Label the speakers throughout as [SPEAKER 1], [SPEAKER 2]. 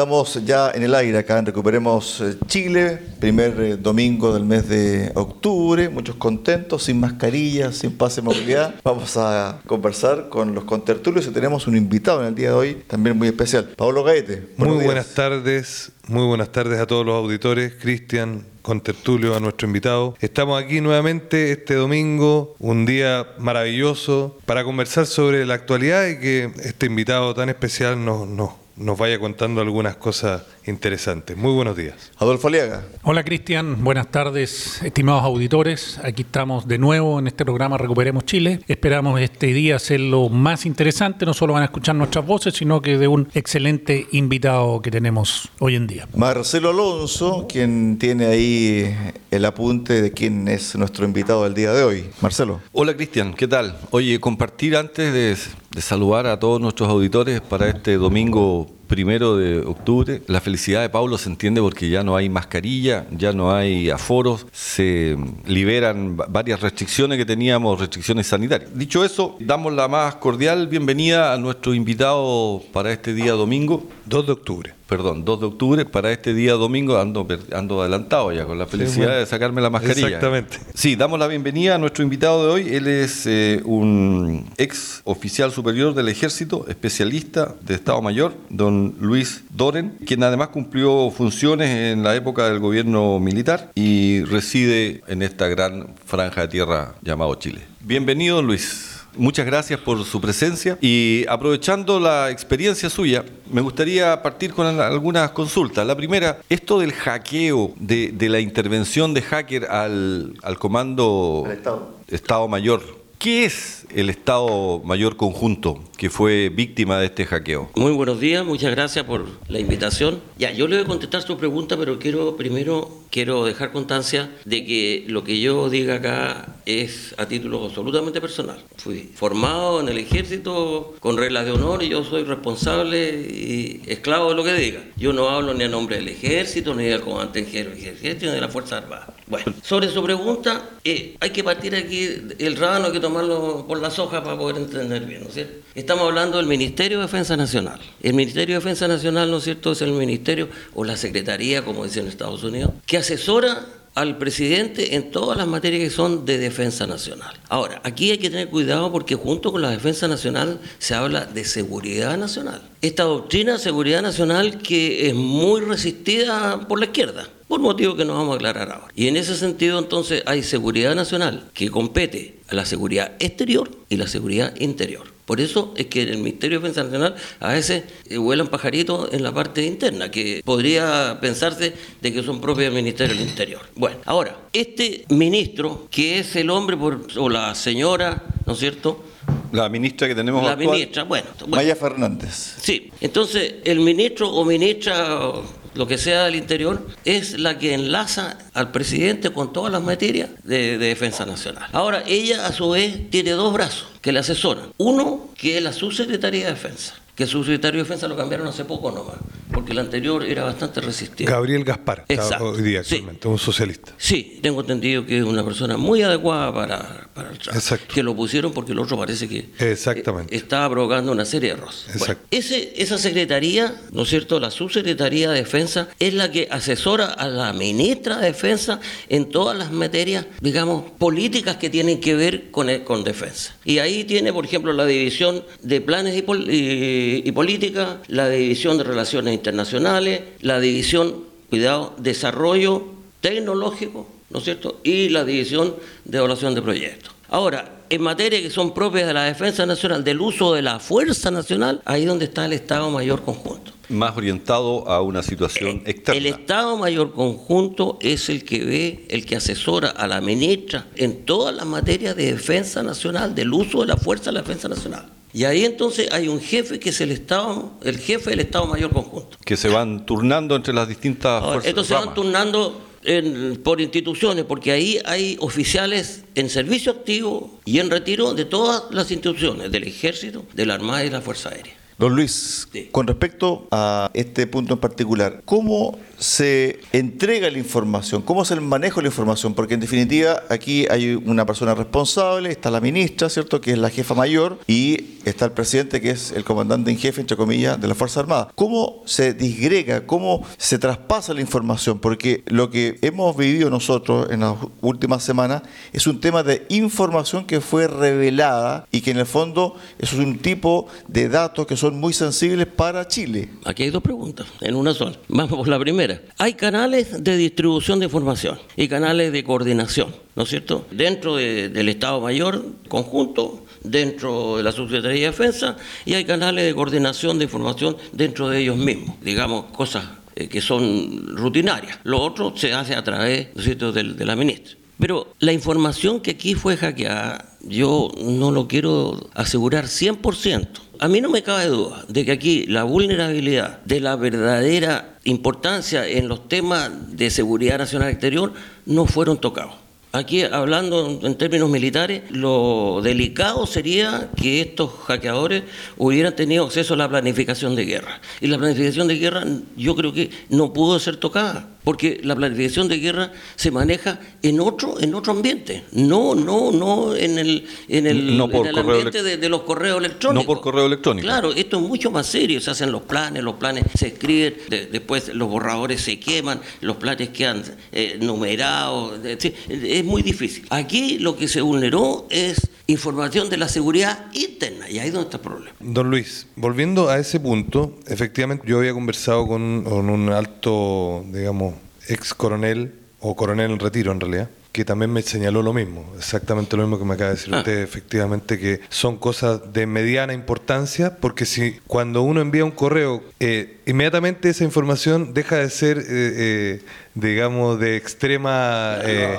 [SPEAKER 1] Estamos ya en el aire acá en Recuperemos eh, Chile, primer eh, domingo del mes de octubre, muchos contentos, sin mascarilla, sin pase de movilidad. Vamos a conversar con los contertulios y tenemos un invitado en el día de hoy, también muy especial, Pablo Gaete.
[SPEAKER 2] Muy buenas tardes, muy buenas tardes a todos los auditores, Cristian, contertulio, a nuestro invitado. Estamos aquí nuevamente este domingo, un día maravilloso, para conversar sobre la actualidad y que este invitado tan especial nos, nos nos vaya contando algunas cosas interesantes. Muy buenos días.
[SPEAKER 1] Adolfo Aliaga.
[SPEAKER 3] Hola Cristian, buenas tardes, estimados auditores. Aquí estamos de nuevo en este programa Recuperemos Chile. Esperamos este día hacerlo más interesante. No solo van a escuchar nuestras voces, sino que de un excelente invitado que tenemos hoy en día.
[SPEAKER 1] Marcelo Alonso, quien tiene ahí el apunte de quién es nuestro invitado del día de hoy. Marcelo.
[SPEAKER 4] Hola Cristian, ¿qué tal? Oye, compartir antes de, de saludar a todos nuestros auditores para este domingo primero de octubre. La felicidad de Pablo se entiende porque ya no hay mascarilla, ya no hay aforos, se liberan varias restricciones que teníamos, restricciones sanitarias. Dicho eso, damos la más cordial bienvenida a nuestro invitado para este día domingo.
[SPEAKER 2] 2 de octubre
[SPEAKER 4] perdón, 2 de octubre, para este día domingo ando, ando adelantado ya, con la felicidad de sacarme la mascarilla.
[SPEAKER 2] Exactamente.
[SPEAKER 4] Sí, damos la bienvenida a nuestro invitado de hoy. Él es eh, un ex oficial superior del ejército, especialista de Estado Mayor, don Luis Doren, quien además cumplió funciones en la época del gobierno militar y reside en esta gran franja de tierra llamado Chile. Bienvenido, Luis. Muchas gracias por su presencia y aprovechando la experiencia suya, me gustaría partir con algunas consultas. La primera, esto del hackeo, de, la intervención de hacker al, al comando
[SPEAKER 1] Estado.
[SPEAKER 4] Estado Mayor, ¿qué es el Estado Mayor Conjunto que fue víctima de este hackeo?
[SPEAKER 5] Muy buenos días, muchas gracias por la invitación. Ya, yo le voy a contestar su pregunta, pero quiero primero quiero dejar constancia de que lo que yo diga acá es a título absolutamente personal. Fui formado en el ejército con reglas de honor y yo soy responsable y esclavo de lo que diga. Yo no hablo ni a nombre del ejército, ni del comandante en ejército, ni de la Fuerza Armada. Bueno, sobre su pregunta, eh, hay que partir aquí, el rábano hay que tomarlo por las hojas para poder entender bien, ¿no es cierto? Estamos hablando del Ministerio de Defensa Nacional. El Ministerio de Defensa Nacional, ¿no es cierto?, es el ministerio o la Secretaría, como dicen en Estados Unidos, que asesora al presidente en todas las materias que son de defensa nacional. Ahora, aquí hay que tener cuidado porque junto con la defensa nacional se habla de seguridad nacional. Esta doctrina de seguridad nacional que es muy resistida por la izquierda por motivos que nos vamos a aclarar ahora. Y en ese sentido entonces hay seguridad nacional que compete a la seguridad exterior y la seguridad interior. Por eso es que en el Ministerio de Defensa Nacional a veces eh, vuelan pajaritos en la parte interna, que podría pensarse de que son propios del Ministerio del Interior. Bueno, ahora, este ministro, que es el hombre por, o la señora, ¿no es cierto?,
[SPEAKER 4] la ministra que tenemos
[SPEAKER 5] La ministra, bueno, bueno.
[SPEAKER 1] Maya Fernández.
[SPEAKER 5] Sí, entonces el ministro o ministra lo que sea del interior, es la que enlaza al presidente con todas las materias de, defensa nacional. Ahora, ella a su vez tiene dos brazos que le asesoran. Uno, que es la subsecretaría de defensa, que su secretario de defensa lo cambiaron hace poco nomás, porque el anterior era bastante resistido.
[SPEAKER 2] Gabriel Gaspar,
[SPEAKER 5] Exacto.
[SPEAKER 2] hoy día actualmente, un socialista.
[SPEAKER 5] Sí, tengo entendido que es una persona muy adecuada para, para el trabajo.
[SPEAKER 2] Exacto.
[SPEAKER 5] Que lo pusieron porque el otro parece que
[SPEAKER 2] Exactamente.
[SPEAKER 5] eh, estaba provocando una serie de errores. Bueno,
[SPEAKER 2] Exacto.
[SPEAKER 5] ese, esa secretaría, ¿no es cierto? La subsecretaría de defensa es la que asesora a la ministra de defensa en todas las materias, digamos, políticas que tienen que ver con, el- con defensa. Y ahí tiene, por ejemplo, la división de planes y, pol- y- y política, la división de relaciones internacionales, la división, cuidado, desarrollo tecnológico, ¿no es cierto? Y la división de evaluación de proyectos. Ahora, en materia que son propias de la defensa nacional, del uso de la fuerza nacional, ahí donde está el Estado Mayor Conjunto.
[SPEAKER 4] Más orientado a una situación externa.
[SPEAKER 5] El Estado Mayor Conjunto es el que ve, el que asesora a la ministra en todas las materias de defensa nacional, del uso de la fuerza de la defensa nacional. Y ahí entonces hay un jefe que es el Estado, el jefe del Estado Mayor Conjunto.
[SPEAKER 4] Que se van turnando entre las distintas
[SPEAKER 5] Ahora,
[SPEAKER 4] fuerzas.
[SPEAKER 5] estos se van turnando en- por instituciones, porque ahí hay oficiales en servicio activo y en retiro de todas las instituciones, del Ejército, de la Armada y de la Fuerza Aérea.
[SPEAKER 1] Don Luis,
[SPEAKER 5] Sí.
[SPEAKER 1] con respecto a este punto en particular, ¿cómo se entrega la información? ¿Cómo es el manejo de la información? Porque en definitiva aquí hay una persona responsable, está la ministra, ¿cierto? Que es la jefa mayor y está el presidente que es el comandante en jefe, entre comillas, de la Fuerza Armada. ¿Cómo se disgrega? ¿Cómo se traspasa la información? Porque lo que hemos vivido nosotros en las últimas semanas es un tema de información que fue revelada y que en el fondo es un tipo de datos que son muy sensibles para Chile.
[SPEAKER 5] Aquí hay dos preguntas, en una sola. Vamos por la primera. Hay canales de distribución de información y canales de coordinación, ¿no es cierto? Dentro de- del Estado Mayor conjunto, dentro de la Subsecretaría de Defensa, y hay canales de coordinación de información dentro de ellos mismos, digamos, cosas eh, que son rutinarias. Lo otro se hace a través, ¿no es cierto?, del- de la ministra. Pero la información que aquí fue hackeada, yo no lo quiero asegurar 100%. A mí no me cabe duda de que aquí la vulnerabilidad de la verdadera importancia en los temas de seguridad nacional exterior no fueron tocados. Aquí, hablando en términos militares, lo delicado sería que estos hackeadores hubieran tenido acceso a la planificación de guerra. Y la planificación de guerra yo creo que no pudo ser tocada, porque la planificación de guerra se maneja en otro, en otro ambiente, no, no, no en el, en el,
[SPEAKER 4] No por
[SPEAKER 5] en el ambiente de, de los correos electrónicos.
[SPEAKER 4] No por correo electrónico.
[SPEAKER 5] Claro, esto es mucho más serio, se hacen los planes, los planes se escriben, de- después los borradores se queman, los planes quedan eh, numerados, es muy difícil. Aquí lo que se vulneró es información de la seguridad interna, y ahí es donde está el problema.
[SPEAKER 2] Don Luis, volviendo a ese punto, efectivamente yo había conversado con, con un alto, digamos, ex coronel o coronel en retiro en realidad, que también me señaló lo mismo, exactamente lo mismo que me acaba de decir
[SPEAKER 5] Ah.
[SPEAKER 2] usted, efectivamente que son cosas de mediana importancia, porque si cuando uno envía un correo, eh, inmediatamente esa información deja de ser, eh, eh, digamos, de extrema... eh,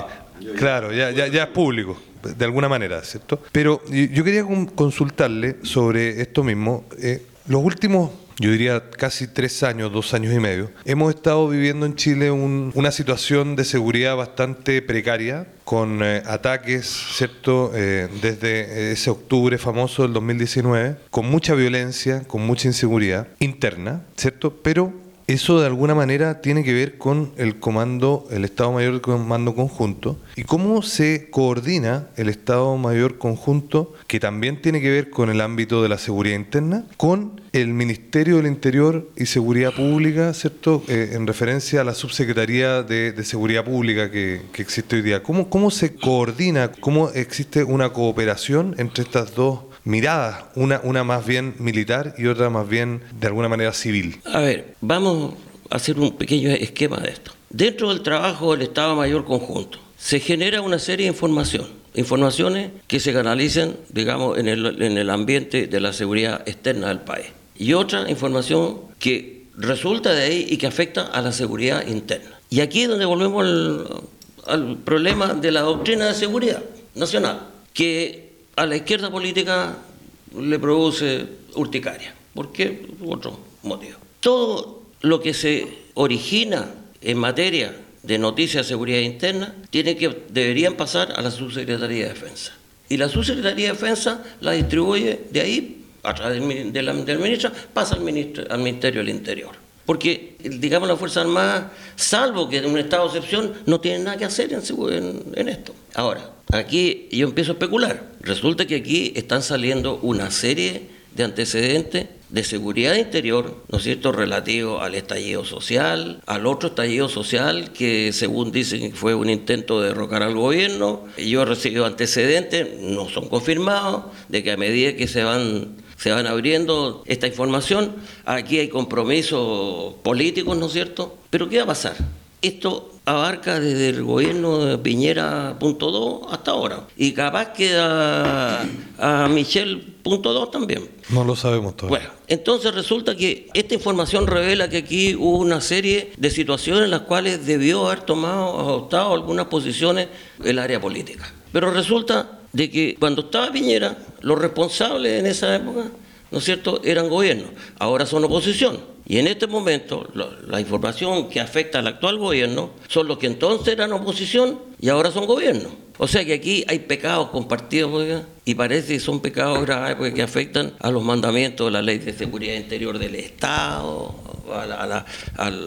[SPEAKER 2] claro, ya, ya, ya es público de alguna manera, ¿cierto? Pero yo quería con- consultarle sobre esto mismo. Eh, los últimos, yo diría casi tres años, dos años y medio, hemos estado viviendo en Chile un- una situación de seguridad bastante precaria, con eh, ataques, ¿cierto? Eh, desde ese octubre famoso del 2019, con mucha violencia, con mucha inseguridad interna, ¿cierto? Pero eso de alguna manera tiene que ver con el comando, el Estado Mayor del Comando Conjunto y cómo se coordina el Estado Mayor Conjunto, que también tiene que ver con el ámbito de la seguridad interna, con el Ministerio del Interior y Seguridad Pública, ¿cierto? Eh, en referencia a la Subsecretaría de, de Seguridad Pública que, que existe hoy día. ¿Cómo, ¿Cómo se coordina, cómo existe una cooperación entre estas dos miradas, una, una más bien militar y otra más bien de alguna manera civil?
[SPEAKER 5] A ver, vamos a hacer un pequeño esquema de esto. Dentro del trabajo del Estado Mayor Conjunto se genera una serie de información, informaciones que se canalicen, digamos, en el, en el ambiente de la seguridad externa del país. Y otra información que resulta de ahí y que afecta a la seguridad interna. Y aquí es donde volvemos al, al problema de la doctrina de seguridad nacional, que a la izquierda política le produce urticaria. ¿Por qué? Otro motivo. Todo lo que se origina en materia de noticias de seguridad interna tiene que, deberían pasar a la Subsecretaría de Defensa. Y la Subsecretaría de Defensa la distribuye de ahí, a través de la, pasa al, ministro, al Ministerio del Interior. Porque, digamos, la Fuerza Armada, salvo que en un estado de excepción, no tiene nada que hacer en esto. Ahora, aquí yo empiezo a especular. Resulta que aquí están saliendo una serie de antecedentes de seguridad interior, ¿no es cierto?, relativo al estallido social, al otro estallido social que según dicen fue un intento de derrocar al gobierno. Yo he recibido antecedentes, no son confirmados, de que a medida que se van se van abriendo esta información, aquí hay compromisos políticos, ¿no es cierto? Pero ¿qué va a pasar? Esto abarca desde el gobierno de Piñera punto dos hasta ahora. Y capaz que a, a Michelle punto dos también.
[SPEAKER 2] No lo sabemos todavía.
[SPEAKER 5] Bueno, entonces resulta que esta información revela que aquí hubo una serie de situaciones en las cuales debió haber tomado, adoptado algunas posiciones el área política. Pero resulta de que cuando estaba Piñera, los responsables en esa época, ¿no es cierto?, eran gobierno, ahora son oposición. Y en este momento, la información que afecta al actual gobierno son los que entonces eran oposición y ahora son gobierno. O sea que aquí hay pecados compartidos y parece que son pecados graves porque que afectan a los mandamientos de la ley de seguridad interior del Estado,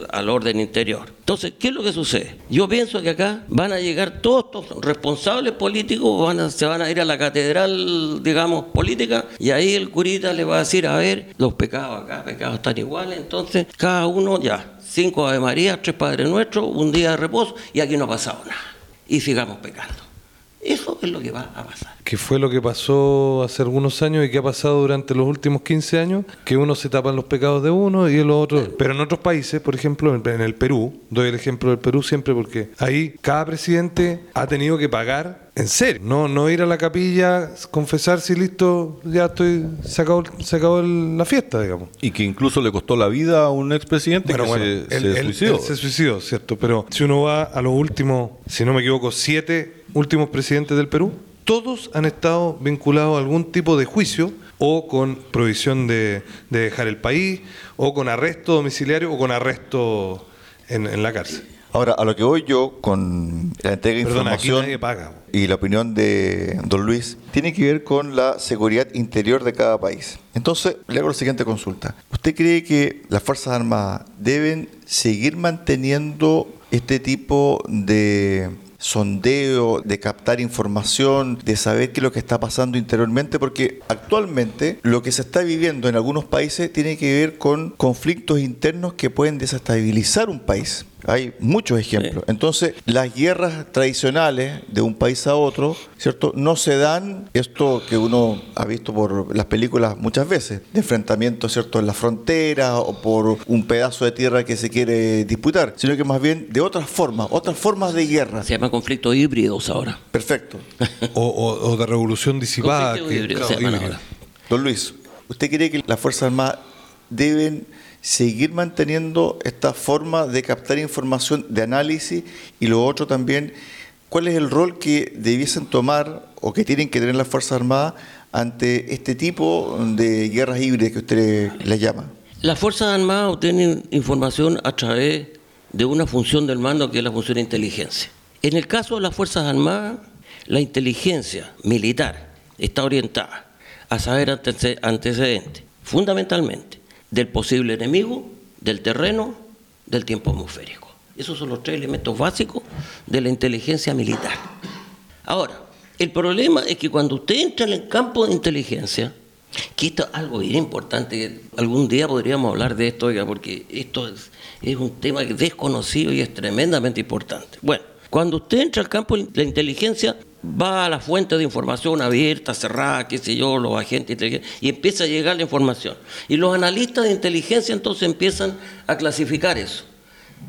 [SPEAKER 5] al, orden interior. Entonces, ¿qué es lo que sucede? Yo pienso que acá van a llegar todos estos responsables políticos, se van a ir a la catedral, digamos, política, y ahí el curita le va a decir, a ver, los pecados acá, pecados están iguales, entonces cada uno ya, cinco Ave María, tres Padres Nuestros, un día de reposo, y aquí no ha pasado nada. Y sigamos pecando. Eso es lo que va a pasar.
[SPEAKER 2] ¿Qué fue lo que pasó hace algunos años y qué ha pasado durante los últimos 15 años? Que uno se tapan los pecados de uno y el otro. Pero en otros países, por ejemplo, en el Perú, doy el ejemplo del Perú siempre porque ahí cada presidente ha tenido que pagar en serio, no, no ir a la capilla, confesarse y listo, ya estoy, se acabó, se acabó la fiesta, digamos.
[SPEAKER 4] Y que incluso le costó la vida a un expresidente que se, se suicidó.
[SPEAKER 2] se suicidó, ¿cierto? Pero si uno va a los últimos, si no me equivoco, siete últimos presidentes del Perú, todos han estado vinculados a algún tipo de juicio o con prohibición de, dejar el país, o con arresto domiciliario, o con arresto en, la cárcel.
[SPEAKER 1] Ahora, a lo que voy yo con la entrega de información y la opinión de don Luis, tiene que ver con la seguridad interior de cada país. Entonces, le hago la siguiente consulta. ¿Usted cree que las Fuerzas Armadas deben seguir manteniendo este tipo de sondeo, de captar información, de saber qué es lo que está pasando interiormente, porque actualmente lo que se está viviendo en algunos países tiene que ver con conflictos internos que pueden desestabilizar un país. Hay muchos ejemplos. Entonces, las guerras tradicionales de un país a otro, ¿cierto? No se dan esto que uno ha visto por las películas muchas veces, de enfrentamientos, ¿cierto?, en la frontera o por un pedazo de tierra que se quiere disputar, sino que más bien de otras formas, otras formas de guerra.
[SPEAKER 5] Se llama conflictos híbridos ahora.
[SPEAKER 1] Perfecto.
[SPEAKER 2] o, de revolución disipada.
[SPEAKER 1] Don Luis, ¿usted cree que las Fuerzas Armadas deben seguir manteniendo esta forma de captar información, de análisis y lo otro también, ¿cuál es el rol que debiesen tomar o que tienen que tener las Fuerzas Armadas ante este tipo de guerras híbridas que usted les llama?
[SPEAKER 5] Las Fuerzas Armadas obtienen información a través de una función del mando que es la función de inteligencia. En el caso de las Fuerzas Armadas, la inteligencia militar está orientada a saber antecedentes, fundamentalmente del posible enemigo, del terreno, del tiempo atmosférico. Esos son los tres elementos básicos de la inteligencia militar. Ahora, el problema es que cuando usted entra en el campo de inteligencia, que esto es algo bien importante, algún día podríamos hablar de esto, porque esto es, es un tema desconocido y es tremendamente importante. Bueno, cuando usted entra al campo de la inteligencia, va a la fuente de información abierta, cerrada, qué sé yo, los agentes y empieza a llegar la información. Y los analistas de inteligencia entonces empiezan a clasificar eso.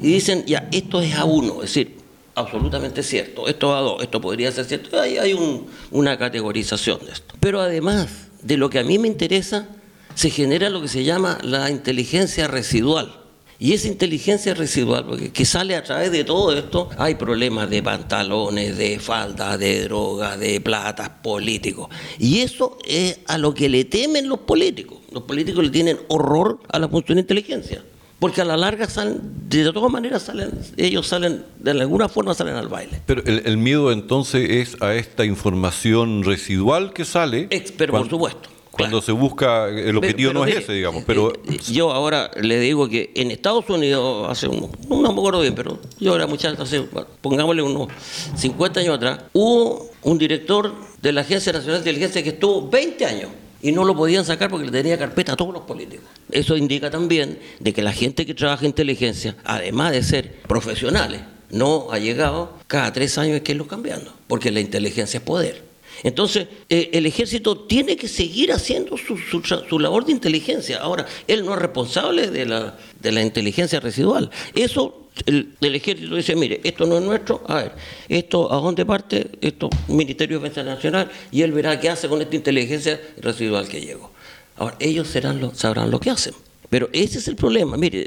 [SPEAKER 5] Y dicen, ya, esto es A1, es decir, absolutamente cierto, esto es A2, esto podría ser cierto. Hay, hay una categorización de esto. Pero además de lo que a mí me interesa, se genera lo que se llama la inteligencia residual. Y esa inteligencia residual, porque que sale a través de todo esto, hay problemas de pantalones, de falda, de droga, de plata, políticos. Y eso es a lo que le temen los políticos. Los políticos le tienen horror a la función de inteligencia. Porque a la larga salen, de todas maneras salen, ellos salen, de alguna forma salen al baile.
[SPEAKER 4] Pero el, miedo entonces es a esta información residual que sale.
[SPEAKER 5] pero por supuesto
[SPEAKER 4] cuando se busca, el objetivo no es ese, digamos. Pero... Eh,
[SPEAKER 5] eh, yo ahora le digo que en Estados Unidos, hace un, no me acuerdo bien, pero yo era muchacho, hace, pongámosle unos 50 años atrás, hubo un director de la Agencia Nacional de Inteligencia que estuvo 20 años y no lo podían sacar porque le tenía carpeta a todos los políticos. Eso indica también de que la gente que trabaja en inteligencia, además de ser profesionales, no ha llegado, cada tres años hay que irlo cambiando, porque la inteligencia es poder. Entonces, eh, el ejército tiene que seguir haciendo su, labor de inteligencia. Ahora, él no es responsable de la, de la inteligencia residual. Eso el, ejército dice, mire, esto no es nuestro, a ver, esto a dónde parte, esto Ministerio de Defensa Nacional, y él verá qué hace con esta inteligencia residual que llegó. Ahora, ellos serán lo, sabrán lo que hacen. Pero ese es el problema. Mire,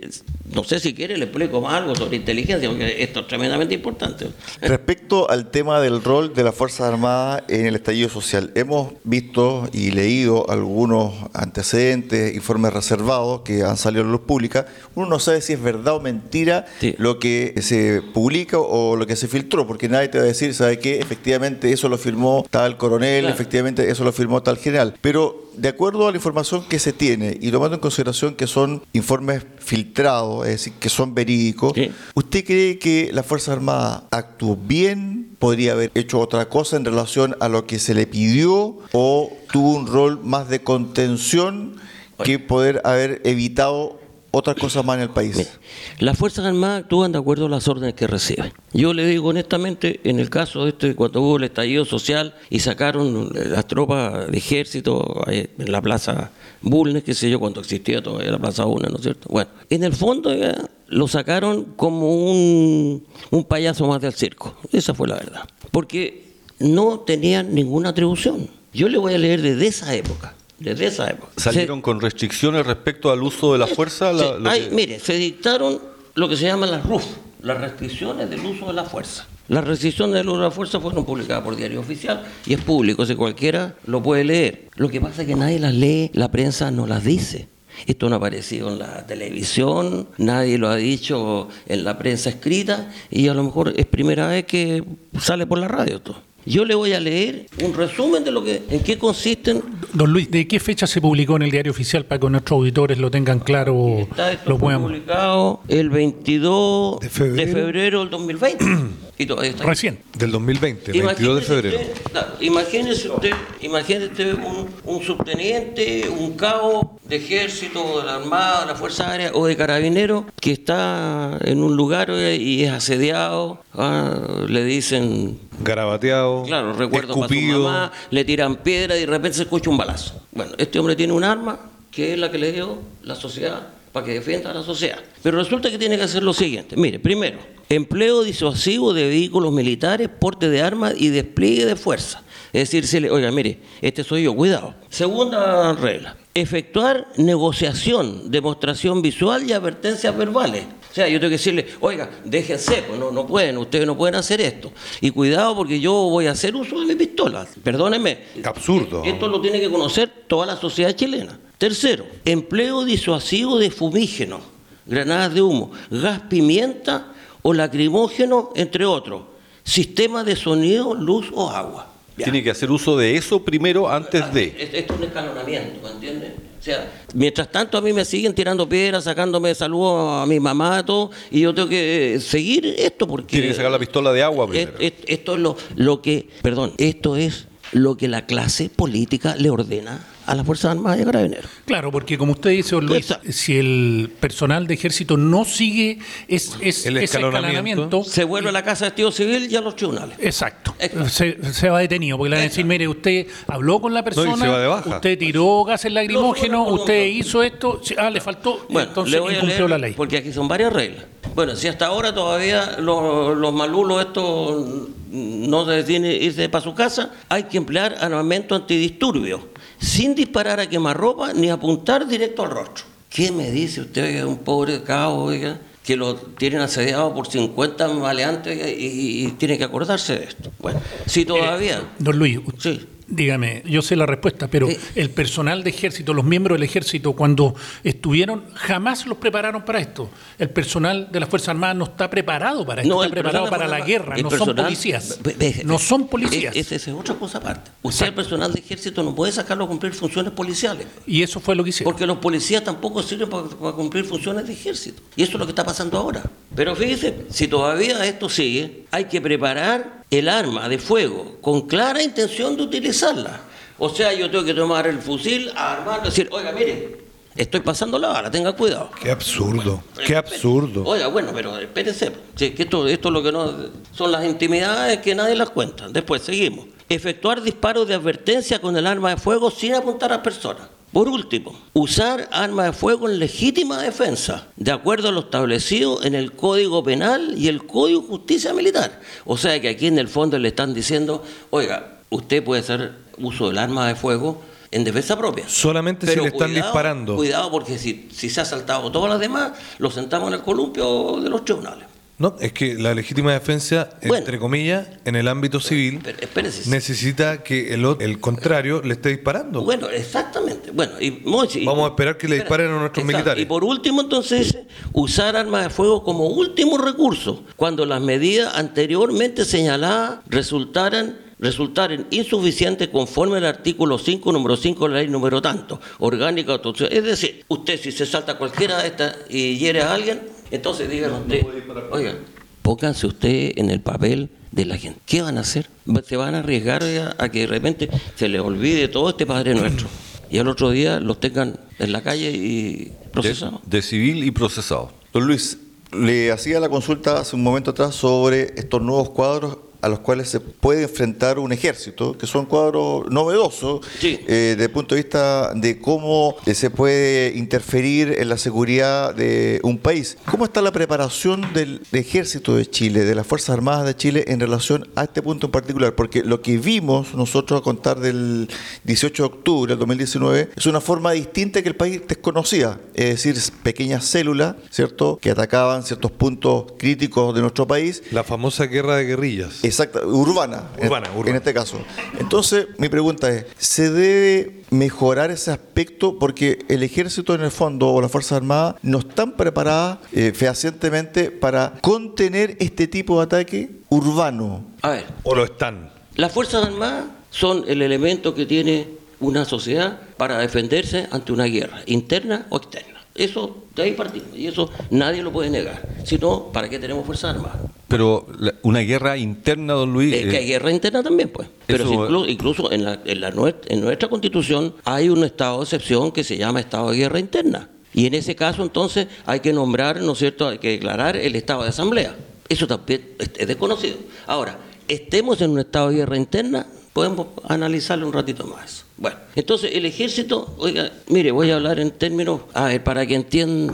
[SPEAKER 5] No sé si quiere, le explico más algo sobre inteligencia, porque esto es tremendamente importante.
[SPEAKER 1] Respecto al tema del rol de las Fuerzas Armadas en el estallido social, hemos visto y leído algunos antecedentes, informes reservados que han salido a la luz pública. Uno no sabe si es verdad o mentira
[SPEAKER 5] Sí.
[SPEAKER 1] lo que se publica o lo que se filtró, porque nadie te va a decir, ¿sabe qué? Efectivamente, eso lo firmó tal coronel,
[SPEAKER 5] Claro.
[SPEAKER 1] efectivamente, eso lo firmó tal general. Pero de acuerdo a la información que se tiene y tomando en consideración que son informes filtrados, es decir, que son verídicos. ¿usted cree que la Fuerza Armada actuó bien? ¿Podría haber hecho otra cosa en relación a lo que se le pidió? ¿O tuvo un rol más de contención que poder haber evitado otras cosas más en el país?
[SPEAKER 5] Las Fuerzas Armadas actúan de acuerdo a las órdenes que reciben. Yo le digo honestamente, en el caso de este, cuando hubo el estallido social y sacaron las tropas de ejército en la plaza Bulnes, qué sé yo, cuando existía todavía la plaza Bulnes, ¿no es cierto? Bueno, en el fondo ya lo sacaron como un, un payaso más del circo. Esa fue la verdad. Porque no tenían ninguna atribución. Yo le voy a leer desde esa época. Desde esa época.
[SPEAKER 4] ¿Salieron con restricciones respecto al uso de la fuerza? La-
[SPEAKER 5] hay-
[SPEAKER 4] que-
[SPEAKER 5] Mire, se dictaron lo que se llaman las RUF, las restricciones del uso de la fuerza. Las restricciones del uso de la fuerza fueron publicadas por diario oficial y es público, si cualquiera lo puede leer. Lo que pasa es que nadie las lee, la prensa no las dice. Esto no ha aparecido en la televisión, nadie lo ha dicho en la prensa escrita y a lo mejor es primera vez que sale por la radio esto. Yo le voy a leer un resumen de lo que, en qué consisten
[SPEAKER 3] Don Luis, ¿de qué fecha se publicó en el diario oficial para que nuestros auditores lo tengan claro,
[SPEAKER 5] Está esto
[SPEAKER 3] lo
[SPEAKER 5] fue
[SPEAKER 3] puedan
[SPEAKER 5] publicado el 22
[SPEAKER 2] De
[SPEAKER 5] de
[SPEAKER 2] febrero.
[SPEAKER 5] febrero, del 2020. y todavía está ahí.
[SPEAKER 3] recién?
[SPEAKER 2] Del 2020, 22 de febrero.
[SPEAKER 5] Usted, claro, imagínese usted, imagínese un, un subteniente, un cabo de ejército, de la Armada, de la Fuerza Aérea o de carabinero que está en un lugar eh, y es asediado, ah, le dicen
[SPEAKER 2] Garabateado,
[SPEAKER 5] Claro, recuerdo para
[SPEAKER 2] escupido.
[SPEAKER 5] mamá, le tiran piedra y de repente se escucha un balazo. Bueno, este hombre tiene un arma que es la que le dio la sociedad para que defienda a la sociedad. Pero resulta que tiene que hacer lo siguiente. Mire, primero, empleo disuasivo de vehículos militares, porte de armas y despliegue de fuerza. Es decir, se le- oiga, mire, este soy yo, cuidado. Segunda regla, efectuar negociación, demostración visual y advertencias verbales. O sea, yo tengo que decirle, oiga, déjense, pues no, no pueden, ustedes no pueden hacer esto. Y cuidado porque yo voy a hacer uso de mi pistola. Perdónenme.
[SPEAKER 2] Absurdo.
[SPEAKER 5] Esto lo tiene que conocer toda la sociedad chilena. Tercero, empleo disuasivo de fumígenos, granadas de humo, gas pimienta o lacrimógeno, entre otros. Sistema de sonido, luz o agua. Ya.
[SPEAKER 4] Tiene que hacer uso de eso primero antes de.
[SPEAKER 5] Es- Esto es un escalonamiento, ¿me entiendes? O sea, mientras tanto a mí me siguen tirando piedras, sacándome saludos a mi mamá, todo, y yo tengo que seguir esto porque...
[SPEAKER 4] Tiene que sacar la pistola de agua
[SPEAKER 5] Es-
[SPEAKER 4] primero.
[SPEAKER 5] es- esto es lo, lo que, perdón, esto es lo que la clase política le ordena a las Fuerzas Armadas y a Carabineros.
[SPEAKER 3] Claro, porque como usted dice, don Luis, si el personal de ejército no sigue es, es-
[SPEAKER 2] El
[SPEAKER 3] ese
[SPEAKER 2] escalonamiento.
[SPEAKER 3] escalonamiento,
[SPEAKER 5] Se vuelve a la Casa de Estado Civil y a los tribunales.
[SPEAKER 3] Exacto.
[SPEAKER 5] Exacto.
[SPEAKER 3] Se, se va detenido, porque le van a decir, mire, usted habló con la persona, usted tiró gases lacrimógenos,
[SPEAKER 5] No, no, no,
[SPEAKER 3] usted hizo esto, ah, le faltó,
[SPEAKER 5] Bueno,
[SPEAKER 3] entonces
[SPEAKER 5] le voy a
[SPEAKER 3] incumplió
[SPEAKER 5] leer,
[SPEAKER 3] la ley.
[SPEAKER 5] porque aquí son varias reglas. Bueno, si hasta ahora todavía los, los malulos estos no se deciden irse para su casa, hay que emplear armamento antidisturbios, sin disparar a quemarropa ni apuntar directo al rostro. ¿Qué me dice usted, oiga, un pobre cabo, oiga, que lo tienen asediado por 50 maleantes y, y tiene que acordarse de esto? Bueno, si todavía...
[SPEAKER 3] Don Luis,
[SPEAKER 5] Sí.
[SPEAKER 3] Dígame, yo sé la respuesta, pero
[SPEAKER 5] Sí.
[SPEAKER 3] el personal de ejército, los miembros del ejército, cuando estuvieron, jamás los prepararon para esto. El personal de las Fuerzas Armadas no está preparado para esto,
[SPEAKER 5] No,
[SPEAKER 3] está preparado para la guerra, no son
[SPEAKER 5] personal-
[SPEAKER 3] policías.
[SPEAKER 5] ve- ve-
[SPEAKER 3] No son policías.
[SPEAKER 5] Es- Esa es otra cosa aparte. Usted, el personal de ejército, no puede sacarlo a cumplir funciones policiales.
[SPEAKER 3] Y eso fue lo que hicieron.
[SPEAKER 5] Porque los policías tampoco sirven para, para cumplir funciones de ejército. Y eso es lo que está pasando ahora. Pero fíjese, si todavía esto sigue, hay que preparar el arma de fuego con clara intención de utilizarla. O sea, yo tengo que tomar el fusil, armarlo, decir, oiga, mire, estoy pasando la bala, tenga cuidado.
[SPEAKER 2] Qué absurdo, qué absurdo.
[SPEAKER 5] Oiga, bueno, pero espérense. Sí, que esto, esto es lo que no son las intimidades que nadie las cuenta. Después seguimos. Efectuar disparos de advertencia con el arma de fuego sin apuntar a personas. Por último, usar arma de fuego en legítima defensa, de acuerdo a lo establecido en el Código Penal y el Código de Justicia Militar. O sea que aquí en el fondo le están diciendo, oiga, usted puede hacer uso del arma de fuego en defensa propia.
[SPEAKER 2] Solamente si
[SPEAKER 5] Pero
[SPEAKER 2] le están
[SPEAKER 5] cuidado,
[SPEAKER 2] disparando.
[SPEAKER 5] Cuidado, porque si, si se ha saltado todas las demás, lo sentamos en el columpio de los tribunales.
[SPEAKER 2] No, es que la legítima defensa,
[SPEAKER 5] Bueno.
[SPEAKER 2] entre comillas, en el ámbito civil,
[SPEAKER 5] Pero
[SPEAKER 2] necesita que el, o- el contrario le esté disparando.
[SPEAKER 5] Bueno, exactamente. Bueno, y, Mochi,
[SPEAKER 2] Vamos a esperar que le disparen a nuestros militares.
[SPEAKER 5] Y por último, entonces, usar armas de fuego como último recurso, cuando las medidas anteriormente señaladas resultaran resultaren insuficientes conforme al artículo 5, número 5 de la ley número tanto, orgánica o. Es decir, usted si se salta cualquiera de estas y hiere a alguien, entonces díganle usted, oiga, pónganse usted en el papel de la gente. ¿Qué van a hacer? Se van a arriesgar a que de repente se les olvide todo este Padre Nuestro y al otro día los tengan en la calle y procesados.
[SPEAKER 4] De, de civil y procesado.
[SPEAKER 1] Don Luis, le hacía la consulta hace un momento atrás sobre estos nuevos cuadros a los cuales se puede enfrentar un ejército, que son cuadros novedosos
[SPEAKER 5] Sí.
[SPEAKER 1] eh, desde el punto de vista de cómo eh, se puede interferir en la seguridad de un país. ¿Cómo está la preparación del ejército de Chile, de las Fuerzas Armadas de Chile en relación a este punto en particular? Porque lo que vimos nosotros a contar del 18 de octubre del 2019 es una forma distinta que el país desconocía, es decir, pequeñas células, ¿cierto?, que atacaban ciertos puntos críticos de nuestro país
[SPEAKER 2] La famosa guerra de guerrillas.
[SPEAKER 1] Exacto, urbana, en-
[SPEAKER 2] Urbana,
[SPEAKER 1] en,
[SPEAKER 2] urbana.
[SPEAKER 1] este caso. Entonces, mi pregunta es, ¿se debe mejorar ese aspecto? Porque el ejército en el fondo o las Fuerzas Armadas no están preparadas eh, fehacientemente para contener este tipo de ataque urbano.
[SPEAKER 5] A ver,
[SPEAKER 2] ¿O lo están?
[SPEAKER 5] Las Fuerzas Armadas son el elemento que tiene una sociedad para defenderse ante una guerra, interna o externa. Eso, de ahí partimos, y eso nadie lo puede negar. Si no, ¿para qué tenemos Fuerzas Armadas?
[SPEAKER 4] Pero la- una guerra interna, don Luis.
[SPEAKER 5] Es que hay
[SPEAKER 4] eh,
[SPEAKER 5] guerra interna también, pues. Pero si incluso en, la, en, la en nuestra constitución hay un estado de excepción que se llama estado de guerra interna. Y en ese caso, entonces, hay que nombrar, ¿no es cierto?, hay que declarar el estado de asamblea. Eso también es desconocido. Ahora, estemos en un estado de guerra interna, podemos analizarlo un ratito más. Bueno, entonces el ejército, oiga, mire, voy a hablar en términos, a ver, para que entiendan,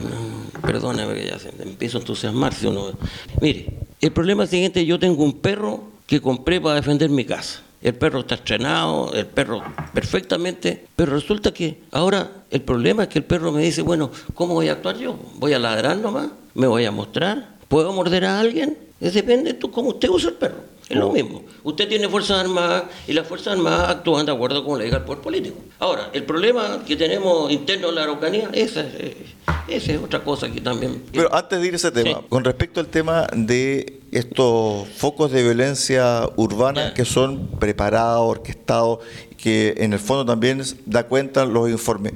[SPEAKER 5] perdóneme que ya se empiezo a entusiasmar si uno... Mire, el problema es el siguiente, yo tengo un perro que compré para defender mi casa. El perro está estrenado, el perro perfectamente, pero resulta que ahora el problema es que el perro me dice, bueno, ¿cómo voy a actuar yo? ¿Voy a ladrar nomás? ¿Me voy a mostrar? ¿Puedo morder a alguien? Es depende de tú, cómo usted usa el perro. Es lo mismo. Usted tiene Fuerzas Armadas y las Fuerzas Armadas actúan de acuerdo con le diga el poder político. Ahora, el problema que tenemos interno en la Araucanía, esa es, esa es otra cosa que también...
[SPEAKER 1] Pero antes de ir a ese tema,
[SPEAKER 5] Sí.
[SPEAKER 1] con respecto al tema de estos focos de violencia urbana que son preparados, orquestados, que en el fondo también da cuenta los informes.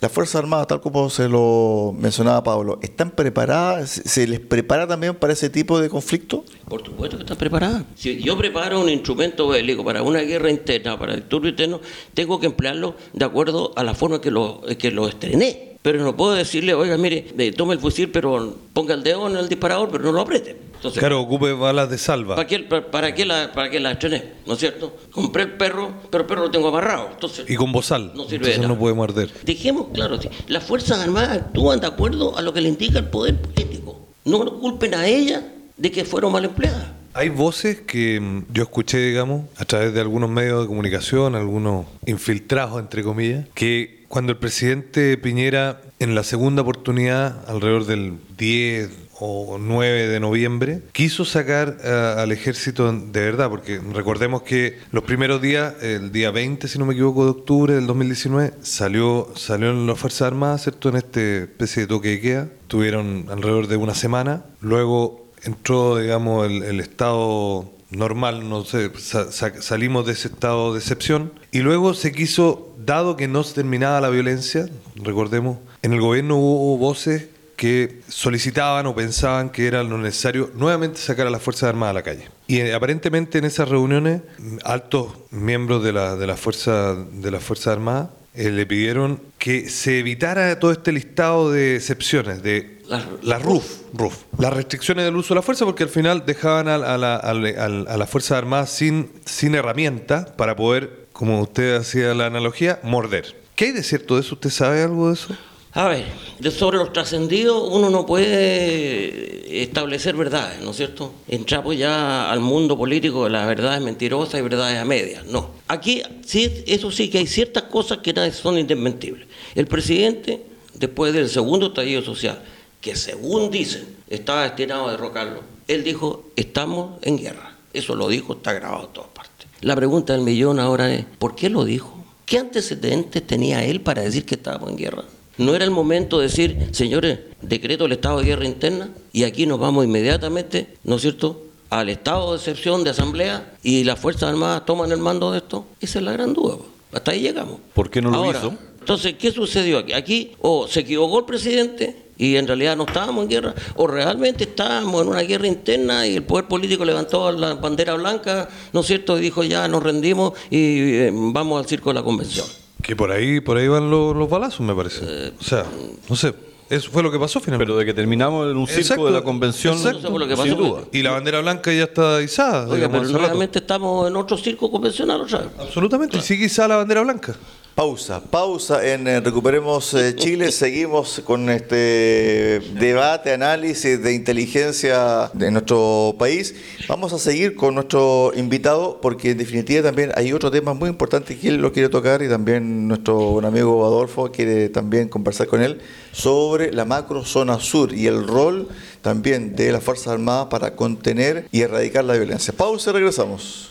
[SPEAKER 1] Las Fuerzas Armadas, tal como se lo mencionaba Pablo, ¿están preparadas? ¿Se- ¿Se les prepara también para ese tipo de conflicto?
[SPEAKER 5] Por supuesto que están preparadas. Si yo preparo un instrumento bélico para una guerra interna, para el turno interno, tengo que emplearlo de acuerdo a la forma que lo, que lo estrené. Pero no puedo decirle, oiga, mire, eh, tome el fusil, pero ponga el dedo en el disparador, pero no lo apriete. Entonces,
[SPEAKER 2] Claro, ocupe balas de salva.
[SPEAKER 5] ¿para qué, para, para qué la, ¿para qué la estrené? ¿No es cierto? Compré el perro, pero el perro lo tengo amarrado. Entonces,
[SPEAKER 2] Y con bozal.
[SPEAKER 5] No sirve de
[SPEAKER 2] Entonces
[SPEAKER 5] nada.
[SPEAKER 2] no puede morder.
[SPEAKER 5] Dejemos claro, sí, las Fuerzas Armadas actúan de acuerdo a lo que le indica el poder político. No culpen a ellas de que fueron mal empleadas.
[SPEAKER 2] Hay voces que mm, yo escuché, digamos, a través de algunos medios de comunicación, algunos infiltrados, entre comillas, que cuando el presidente Piñera, en la segunda oportunidad, alrededor del 10 o 9 de noviembre, quiso sacar a- al ejército de verdad, porque recordemos que los primeros días, el día 20, si no me equivoco, de octubre del 2019, salió, salió en las Fuerzas Armadas, ¿cierto?, en este especie de toque de queda, tuvieron alrededor de una semana, luego entró, digamos, el, el estado normal, no sé, sa- salimos de ese estado de excepción. Y luego se quiso, dado que no se terminaba la violencia, recordemos, en el gobierno hubo voces que solicitaban o pensaban que era lo necesario nuevamente sacar a las Fuerzas Armadas a la calle. Y eh, aparentemente en esas reuniones, mm, altos miembros de la, de la Fuerza, de las Fuerzas Armadas eh, le pidieron que se evitara todo este listado de excepciones, de
[SPEAKER 5] Las-
[SPEAKER 2] las RUF, RUF, las restricciones del uso de la fuerza, porque al final dejaban a, a la, a la- a la- a las Fuerzas Armadas sin, sin herramientas para poder, como usted hacía la analogía, morder. ¿Qué hay de cierto de eso? ¿Usted sabe algo de eso?
[SPEAKER 5] A ver, sobre los trascendidos uno no puede establecer verdades, ¿no es cierto? Entramos ya al mundo político de las verdades mentirosas y verdades a medias. No. Aquí sí, eso sí que hay ciertas cosas que son indesmentibles. El presidente, después del segundo estallido social, que según dicen estaba destinado a derrocarlo, él dijo, estamos en guerra. Eso lo dijo, está grabado partes. La pregunta del millón ahora es, ¿por qué lo dijo? ¿Qué antecedentes tenía él para decir que estábamos en guerra? ¿No era el momento de decir, señores, decreto el estado de guerra interna y aquí nos vamos inmediatamente, ¿no es cierto?, al estado de excepción de asamblea y las Fuerzas Armadas toman el mando de esto? Esa es la gran duda. Hasta ahí llegamos.
[SPEAKER 4] ¿Por qué no lo hizo?
[SPEAKER 5] Entonces, ¿qué sucedió aquí? Aquí o se equivocó el presidente y en realidad no estábamos en guerra, o realmente estábamos en una guerra interna y el poder político levantó la bandera blanca, ¿no es cierto?, y dijo ya nos rendimos y eh, vamos al circo de la convención.
[SPEAKER 2] Que por ahí, por ahí van los, balazos, me parece. Eh, o sea, no sé. Eso fue lo que pasó finalmente.
[SPEAKER 4] Pero de que terminamos en un circo de la convención, sin duda.
[SPEAKER 2] Y la bandera blanca ya está izada.
[SPEAKER 5] Oiga, pero realmente estamos en otro circo convencional otra vez.
[SPEAKER 2] Absolutamente. Y sigue izada la bandera blanca.
[SPEAKER 1] Pausa, pausa en eh, Recuperemos eh, Chile. Seguimos con este debate, análisis de inteligencia de nuestro país. Vamos a seguir con nuestro invitado porque en definitiva también hay otro tema muy importante que él lo quiere tocar y también nuestro amigo Adolfo quiere también conversar con él sobre la macro zona sur y el rol también de las Fuerzas Armadas para contener y erradicar la violencia. Pausa y regresamos.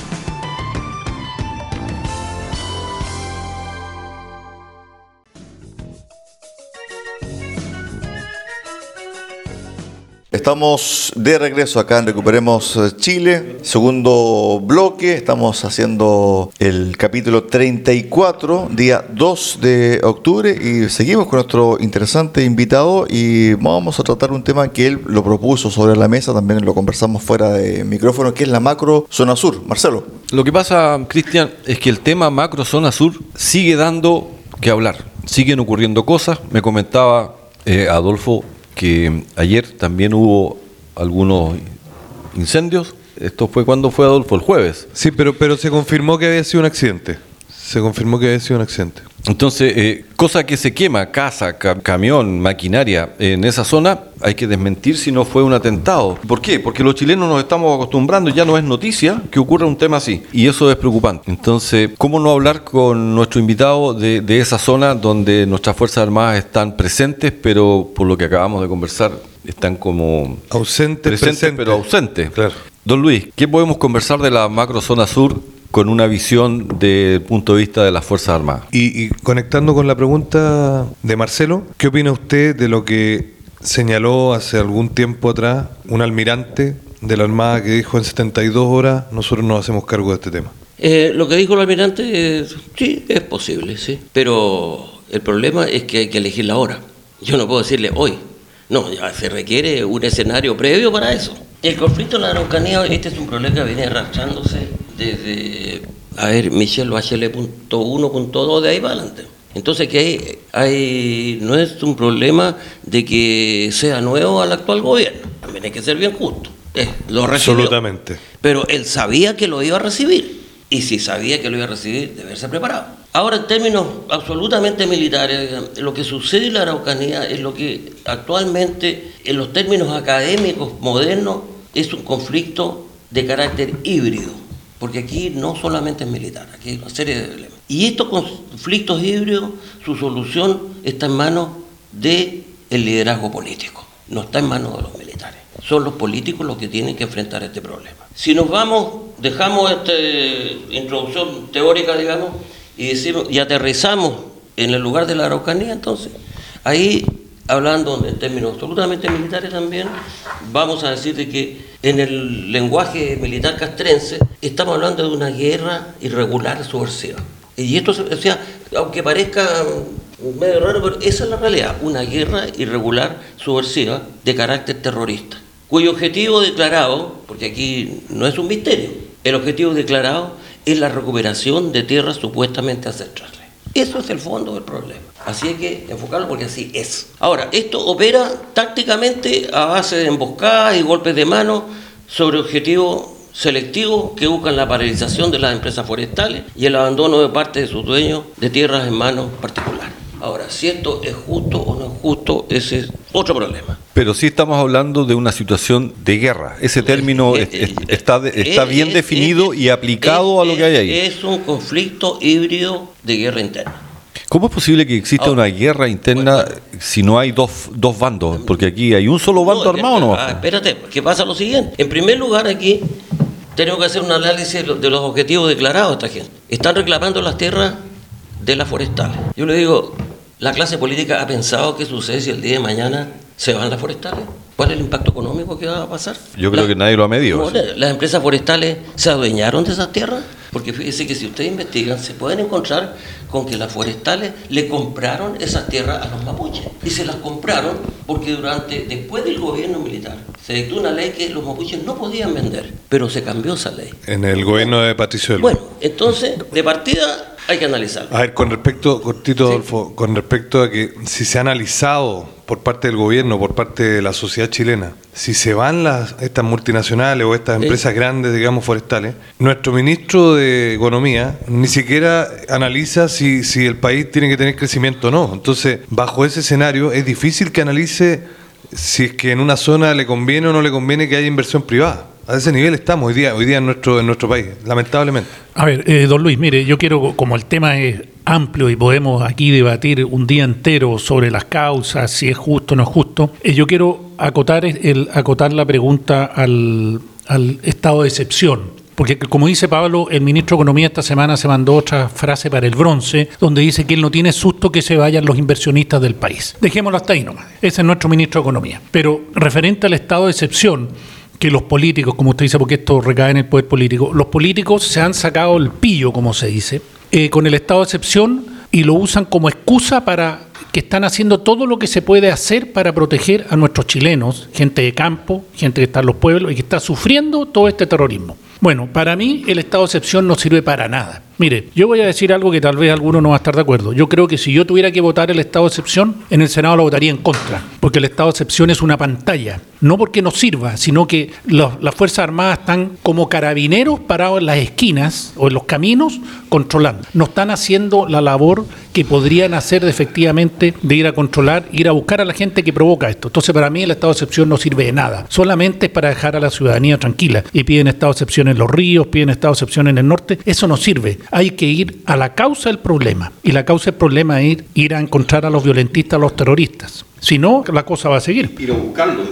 [SPEAKER 1] Estamos de regreso acá en Recuperemos Chile, segundo bloque, estamos haciendo el capítulo 34, día 2 de octubre y seguimos con nuestro interesante invitado y vamos a tratar un tema que él lo propuso sobre la mesa, también lo conversamos fuera de micrófono, que es la macro zona sur. Marcelo.
[SPEAKER 4] Lo que pasa, Cristian, es que el tema macro zona sur sigue dando que hablar, siguen ocurriendo cosas, me comentaba eh, Adolfo que ayer también hubo algunos incendios. Esto fue cuando fue Adolfo el jueves.
[SPEAKER 2] Sí, pero, pero se confirmó que había sido un accidente. Se confirmó que había sido un accidente.
[SPEAKER 4] Entonces, eh, cosa que se quema, casa, camión, maquinaria, en esa zona, hay que desmentir si no fue un atentado. ¿Por qué? Porque los chilenos nos estamos acostumbrando, ya no es noticia que ocurra un tema así. Y eso es preocupante. Entonces, ¿cómo no hablar con nuestro invitado de, esa zona donde nuestras Fuerzas Armadas están presentes, pero por lo que acabamos de conversar, están como
[SPEAKER 2] ausentes,
[SPEAKER 4] presentes, pero ausentes? Claro. Don Luis, ¿qué podemos conversar de la macro zona sur con una visión del punto de vista de las Fuerzas Armadas.
[SPEAKER 2] Y, conectando con la pregunta de Marcelo, ¿qué opina usted de lo que señaló hace algún tiempo atrás un almirante de la Armada que dijo en 72 horas nosotros nos hacemos cargo de este tema?
[SPEAKER 5] Eh, lo que dijo el almirante, sí, es posible, sí. Pero el problema es que hay que elegir la hora. Yo no puedo decirle hoy. No, ya se requiere un escenario previo para eso. El conflicto en la Araucanía, este es un problema que viene arrastrándose desde, a ver, Michelle Bachelet de ahí para adelante. Entonces que hay, hay, no es un problema de que sea nuevo al actual gobierno, también hay que ser bien justo. lo recibió,
[SPEAKER 2] Absolutamente.
[SPEAKER 5] Pero él sabía que lo iba a recibir, y si sabía que lo iba a recibir, debe ser preparado. Ahora, en términos absolutamente militares, lo que sucede en la Araucanía es lo que actualmente, en los términos académicos modernos, es un conflicto de carácter híbrido, porque aquí no solamente es militar, aquí hay una serie de problemas. Y estos conflictos híbridos, su solución está en manos del liderazgo político, no está en manos de los militares. Son los políticos los que tienen que enfrentar este problema. Si nos vamos, dejamos esta introducción teórica, digamos, y, decimos, y aterrizamos en el lugar de la Araucanía, entonces, ahí hablando en términos absolutamente militares también, vamos a decir de que en el lenguaje militar castrense estamos hablando de una guerra irregular subversiva. Y esto, o sea, aunque parezca medio raro, pero esa es la realidad, una guerra irregular subversiva de carácter terrorista, cuyo objetivo declarado, porque aquí no es un misterio, el objetivo declarado es la recuperación de tierras supuestamente ancestrales. Eso es el fondo del problema. Así hay que enfocarlo porque así es. Ahora, esto opera tácticamente a base de emboscadas y golpes de mano sobre objetivos selectivos que buscan la paralización de las empresas forestales y el abandono de parte de sus dueños de tierras en manos particulares. Ahora, si esto es justo o no es justo, ese es otro problema.
[SPEAKER 4] Pero sí estamos hablando de una situación de guerra. Ese término está, está bien definido y aplicado a lo que hay ahí.
[SPEAKER 5] Es un conflicto híbrido de guerra interna.
[SPEAKER 4] ¿Cómo es posible que exista
[SPEAKER 5] Ahora,
[SPEAKER 4] una guerra interna si no hay dos, dos bandos? Porque aquí hay un solo bando
[SPEAKER 5] No,
[SPEAKER 4] armado, ¿no?
[SPEAKER 5] ah, espérate, que pasa lo siguiente. En primer lugar, aquí tenemos que hacer un análisis de los objetivos declarados de esta gente. Están reclamando las tierras de las forestales. Yo le digo, ¿la clase política ha pensado qué sucede si el día de mañana se van las forestales? ¿Cuál es el impacto económico que va a pasar?
[SPEAKER 4] Yo creo
[SPEAKER 5] La-
[SPEAKER 4] que nadie lo ha medido.
[SPEAKER 5] no, las empresas forestales se adueñaron de esas tierras, porque fíjese que si ustedes investigan, se pueden encontrar con que las forestales le compraron esas tierras a los mapuches. Y se las compraron porque durante, después del gobierno militar, se dictó una ley que los mapuches no podían vender, pero se cambió esa ley.
[SPEAKER 2] En el gobierno de Patricio del
[SPEAKER 5] Bueno, entonces, de partida hay que analizarlo.
[SPEAKER 2] A ver, con respecto, cortito, Adolfo, con respecto a que si se ha analizado por parte del gobierno, por parte de la sociedad chilena, si se van las, estas multinacionales o estas
[SPEAKER 5] Sí.
[SPEAKER 2] empresas grandes, digamos, forestales, nuestro ministro de Economía ni siquiera analiza si, si el país tiene que tener crecimiento o no. Entonces, bajo ese escenario, es difícil que analice si es que en una zona le conviene o no le conviene que haya inversión privada. A ese nivel estamos hoy día, hoy día en nuestro, en nuestro país, lamentablemente.
[SPEAKER 3] A ver, eh, don Luis, mire, yo quiero, como el tema es amplio y podemos aquí debatir un día entero sobre las causas, si es justo o no es justo, eh, yo quiero acotar, el, acotar la pregunta al, al estado de excepción. Porque como dice Pablo, el ministro de Economía esta semana se mandó otra frase para el bronce, donde dice que él no tiene susto que se vayan los inversionistas del país. Dejémoslo hasta ahí nomás. Ese es nuestro ministro de Economía. Pero referente al estado de excepción, que los políticos, como usted dice, porque esto recae en el poder político, los políticos se han sacado el pillo, como se dice, eh, con el estado de excepción y lo usan como excusa para que están haciendo todo lo que se puede hacer para proteger a nuestros chilenos, gente de campo, gente que está en los pueblos y que está sufriendo todo este terrorismo. Bueno, para mí el estado de excepción no sirve para nada. Mire, yo voy a decir algo que tal vez alguno no va a estar de acuerdo. Yo creo que si yo tuviera que votar el estado de excepción, en el Senado lo votaría en contra, porque el estado de excepción es una pantalla. No porque nos sirva, sino que las Fuerzas Armadas están como carabineros parados en las esquinas o en los caminos controlando. No están haciendo la labor que podrían hacer efectivamente de ir a controlar, ir a buscar a la gente que provoca esto. Entonces, para mí el estado de excepción no sirve de nada. Solamente es para dejar a la ciudadanía tranquila. Y piden estado de excepción en los ríos, piden estado de excepción en el norte. Eso no sirve. Hay que ir a la causa del problema. Y la causa del problema es ir, ir a encontrar a los violentistas, a los terroristas. Si no, la cosa va a seguir.
[SPEAKER 4] Ir a buscarlo.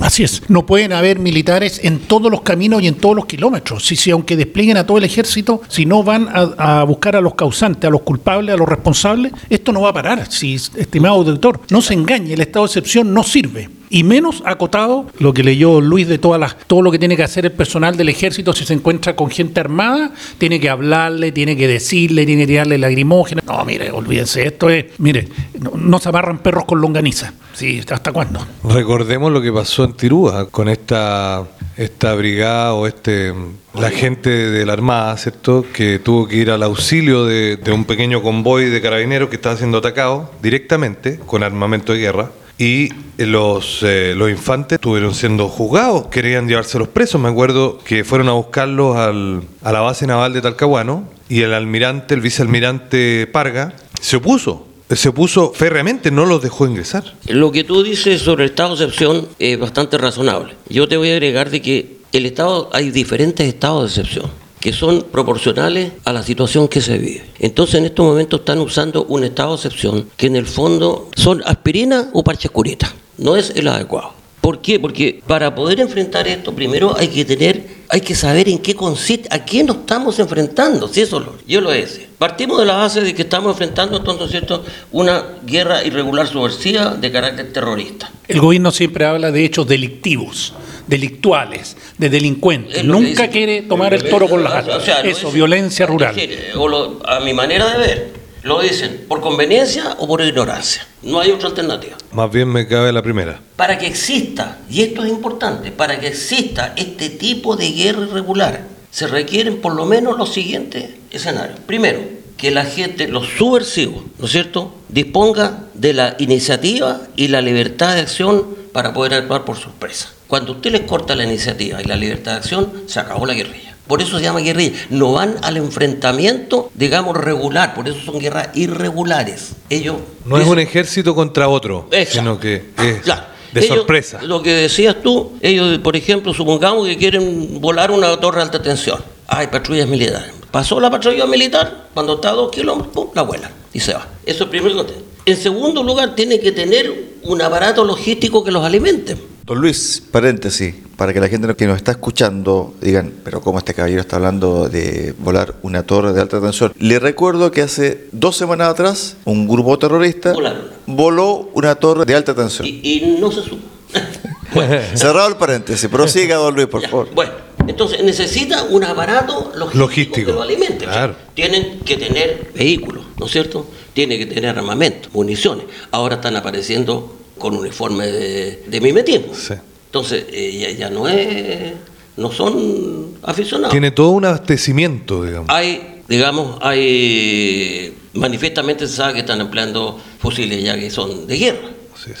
[SPEAKER 3] Así es. No pueden haber militares en todos los caminos y en todos los kilómetros. Si, si aunque desplieguen a todo el ejército, si no van a, a buscar a los causantes, a los culpables, a los responsables, esto no va a parar. Si, estimado auditor, no se engañe, el estado de excepción no sirve. Y menos acotado lo que leyó Luis de todas las, todo lo que tiene que hacer el personal del ejército si se encuentra con gente armada, tiene que hablarle, tiene que decirle, tiene que tirarle lagrimógenas. No, mire, olvídense, esto es, mire, no, no se amarran perros con longaniza. Sí, ¿hasta cuándo?
[SPEAKER 2] Recordemos lo que pasó en Tirúa con esta, esta brigada o este la gente de la Armada, ¿cierto? Que tuvo que ir al auxilio de, de un pequeño convoy de carabineros que estaba siendo atacado directamente con armamento de guerra. Y los, eh, los infantes estuvieron siendo juzgados, querían llevárselos presos. Me acuerdo que fueron a buscarlos al- a la base naval de Talcahuano y el almirante, el vicealmirante Parga, se opuso. Se opuso férreamente, no los dejó ingresar.
[SPEAKER 5] Lo que tú dices sobre el estado de excepción es bastante razonable. Yo te voy a agregar de que el estado hay diferentes estados de excepción que son proporcionales a la situación que se vive. Entonces en estos momentos están usando un estado de excepción que en el fondo son aspirina o parches curitas. No es el adecuado. ¿Por qué? Porque para poder enfrentar esto, primero hay que tener, hay que saber en qué consiste, a quién nos estamos enfrentando. Si eso lo, yo lo decía. Partimos de la base de que estamos enfrentando entonces ¿cierto? una guerra irregular subversiva de carácter terrorista.
[SPEAKER 3] El gobierno siempre habla de hechos delictivos, delictuales, de delincuentes.
[SPEAKER 5] Que
[SPEAKER 3] Nunca
[SPEAKER 5] dice-
[SPEAKER 3] quiere tomar el toro por las
[SPEAKER 5] O
[SPEAKER 3] astas.
[SPEAKER 5] sea, lo
[SPEAKER 3] Eso,
[SPEAKER 5] dicen-
[SPEAKER 3] violencia rural.
[SPEAKER 5] decir, o lo- a mi manera de ver, lo dicen por conveniencia o por ignorancia. No hay otra alternativa.
[SPEAKER 2] Más bien me cabe la primera.
[SPEAKER 5] Para que exista, y esto es importante, para que exista este tipo de guerra irregular, se requieren por lo menos los siguientes escenarios. Primero, que la gente, los subversivos, ¿no es cierto?, disponga de la iniciativa y la libertad de acción para poder actuar por sorpresa. Cuando usted les corta la iniciativa y la libertad de acción, se acabó la guerrilla. Por eso se llama guerrilla. No van al enfrentamiento, digamos, regular. Por eso son guerras irregulares. Ellos
[SPEAKER 2] No es un ejército contra otro,
[SPEAKER 5] Exacto.
[SPEAKER 2] sino que es
[SPEAKER 5] Claro.
[SPEAKER 2] de
[SPEAKER 5] Ellos,
[SPEAKER 2] sorpresa.
[SPEAKER 5] Lo que decías tú, ellos, por ejemplo, supongamos que quieren volar una torre de alta tensión. Hay patrullas militares. Pasó la patrulla militar, cuando está a dos kilómetros, pum, la vuela y se va. Eso es primero que En segundo lugar, tiene que tener un aparato logístico que los alimente.
[SPEAKER 1] Don Luis, paréntesis, para que la gente que nos está escuchando digan, pero ¿cómo este caballero está hablando de volar una torre de alta tensión? Le recuerdo que hace dos semanas atrás un grupo terrorista
[SPEAKER 5] Volaron.
[SPEAKER 1] voló una torre de alta tensión.
[SPEAKER 5] Y, y no se supo.
[SPEAKER 1] Cerrado el paréntesis, prosiga, don Luis, por
[SPEAKER 5] Ya,
[SPEAKER 1] favor.
[SPEAKER 5] Bueno, entonces necesita un aparato logístico,
[SPEAKER 2] Logístico,
[SPEAKER 5] que lo alimente.
[SPEAKER 2] claro.
[SPEAKER 5] Tienen que tener vehículos, ¿no es cierto? Tienen que tener armamento, municiones. Ahora están apareciendo con uniforme de, de mimetismo.
[SPEAKER 2] Sí.
[SPEAKER 5] Entonces, eh, ya, ya no es, no son aficionados.
[SPEAKER 2] Tiene todo un abastecimiento, digamos.
[SPEAKER 5] Hay, digamos, hay manifiestamente se sabe que están empleando fusiles ya que son de guerra.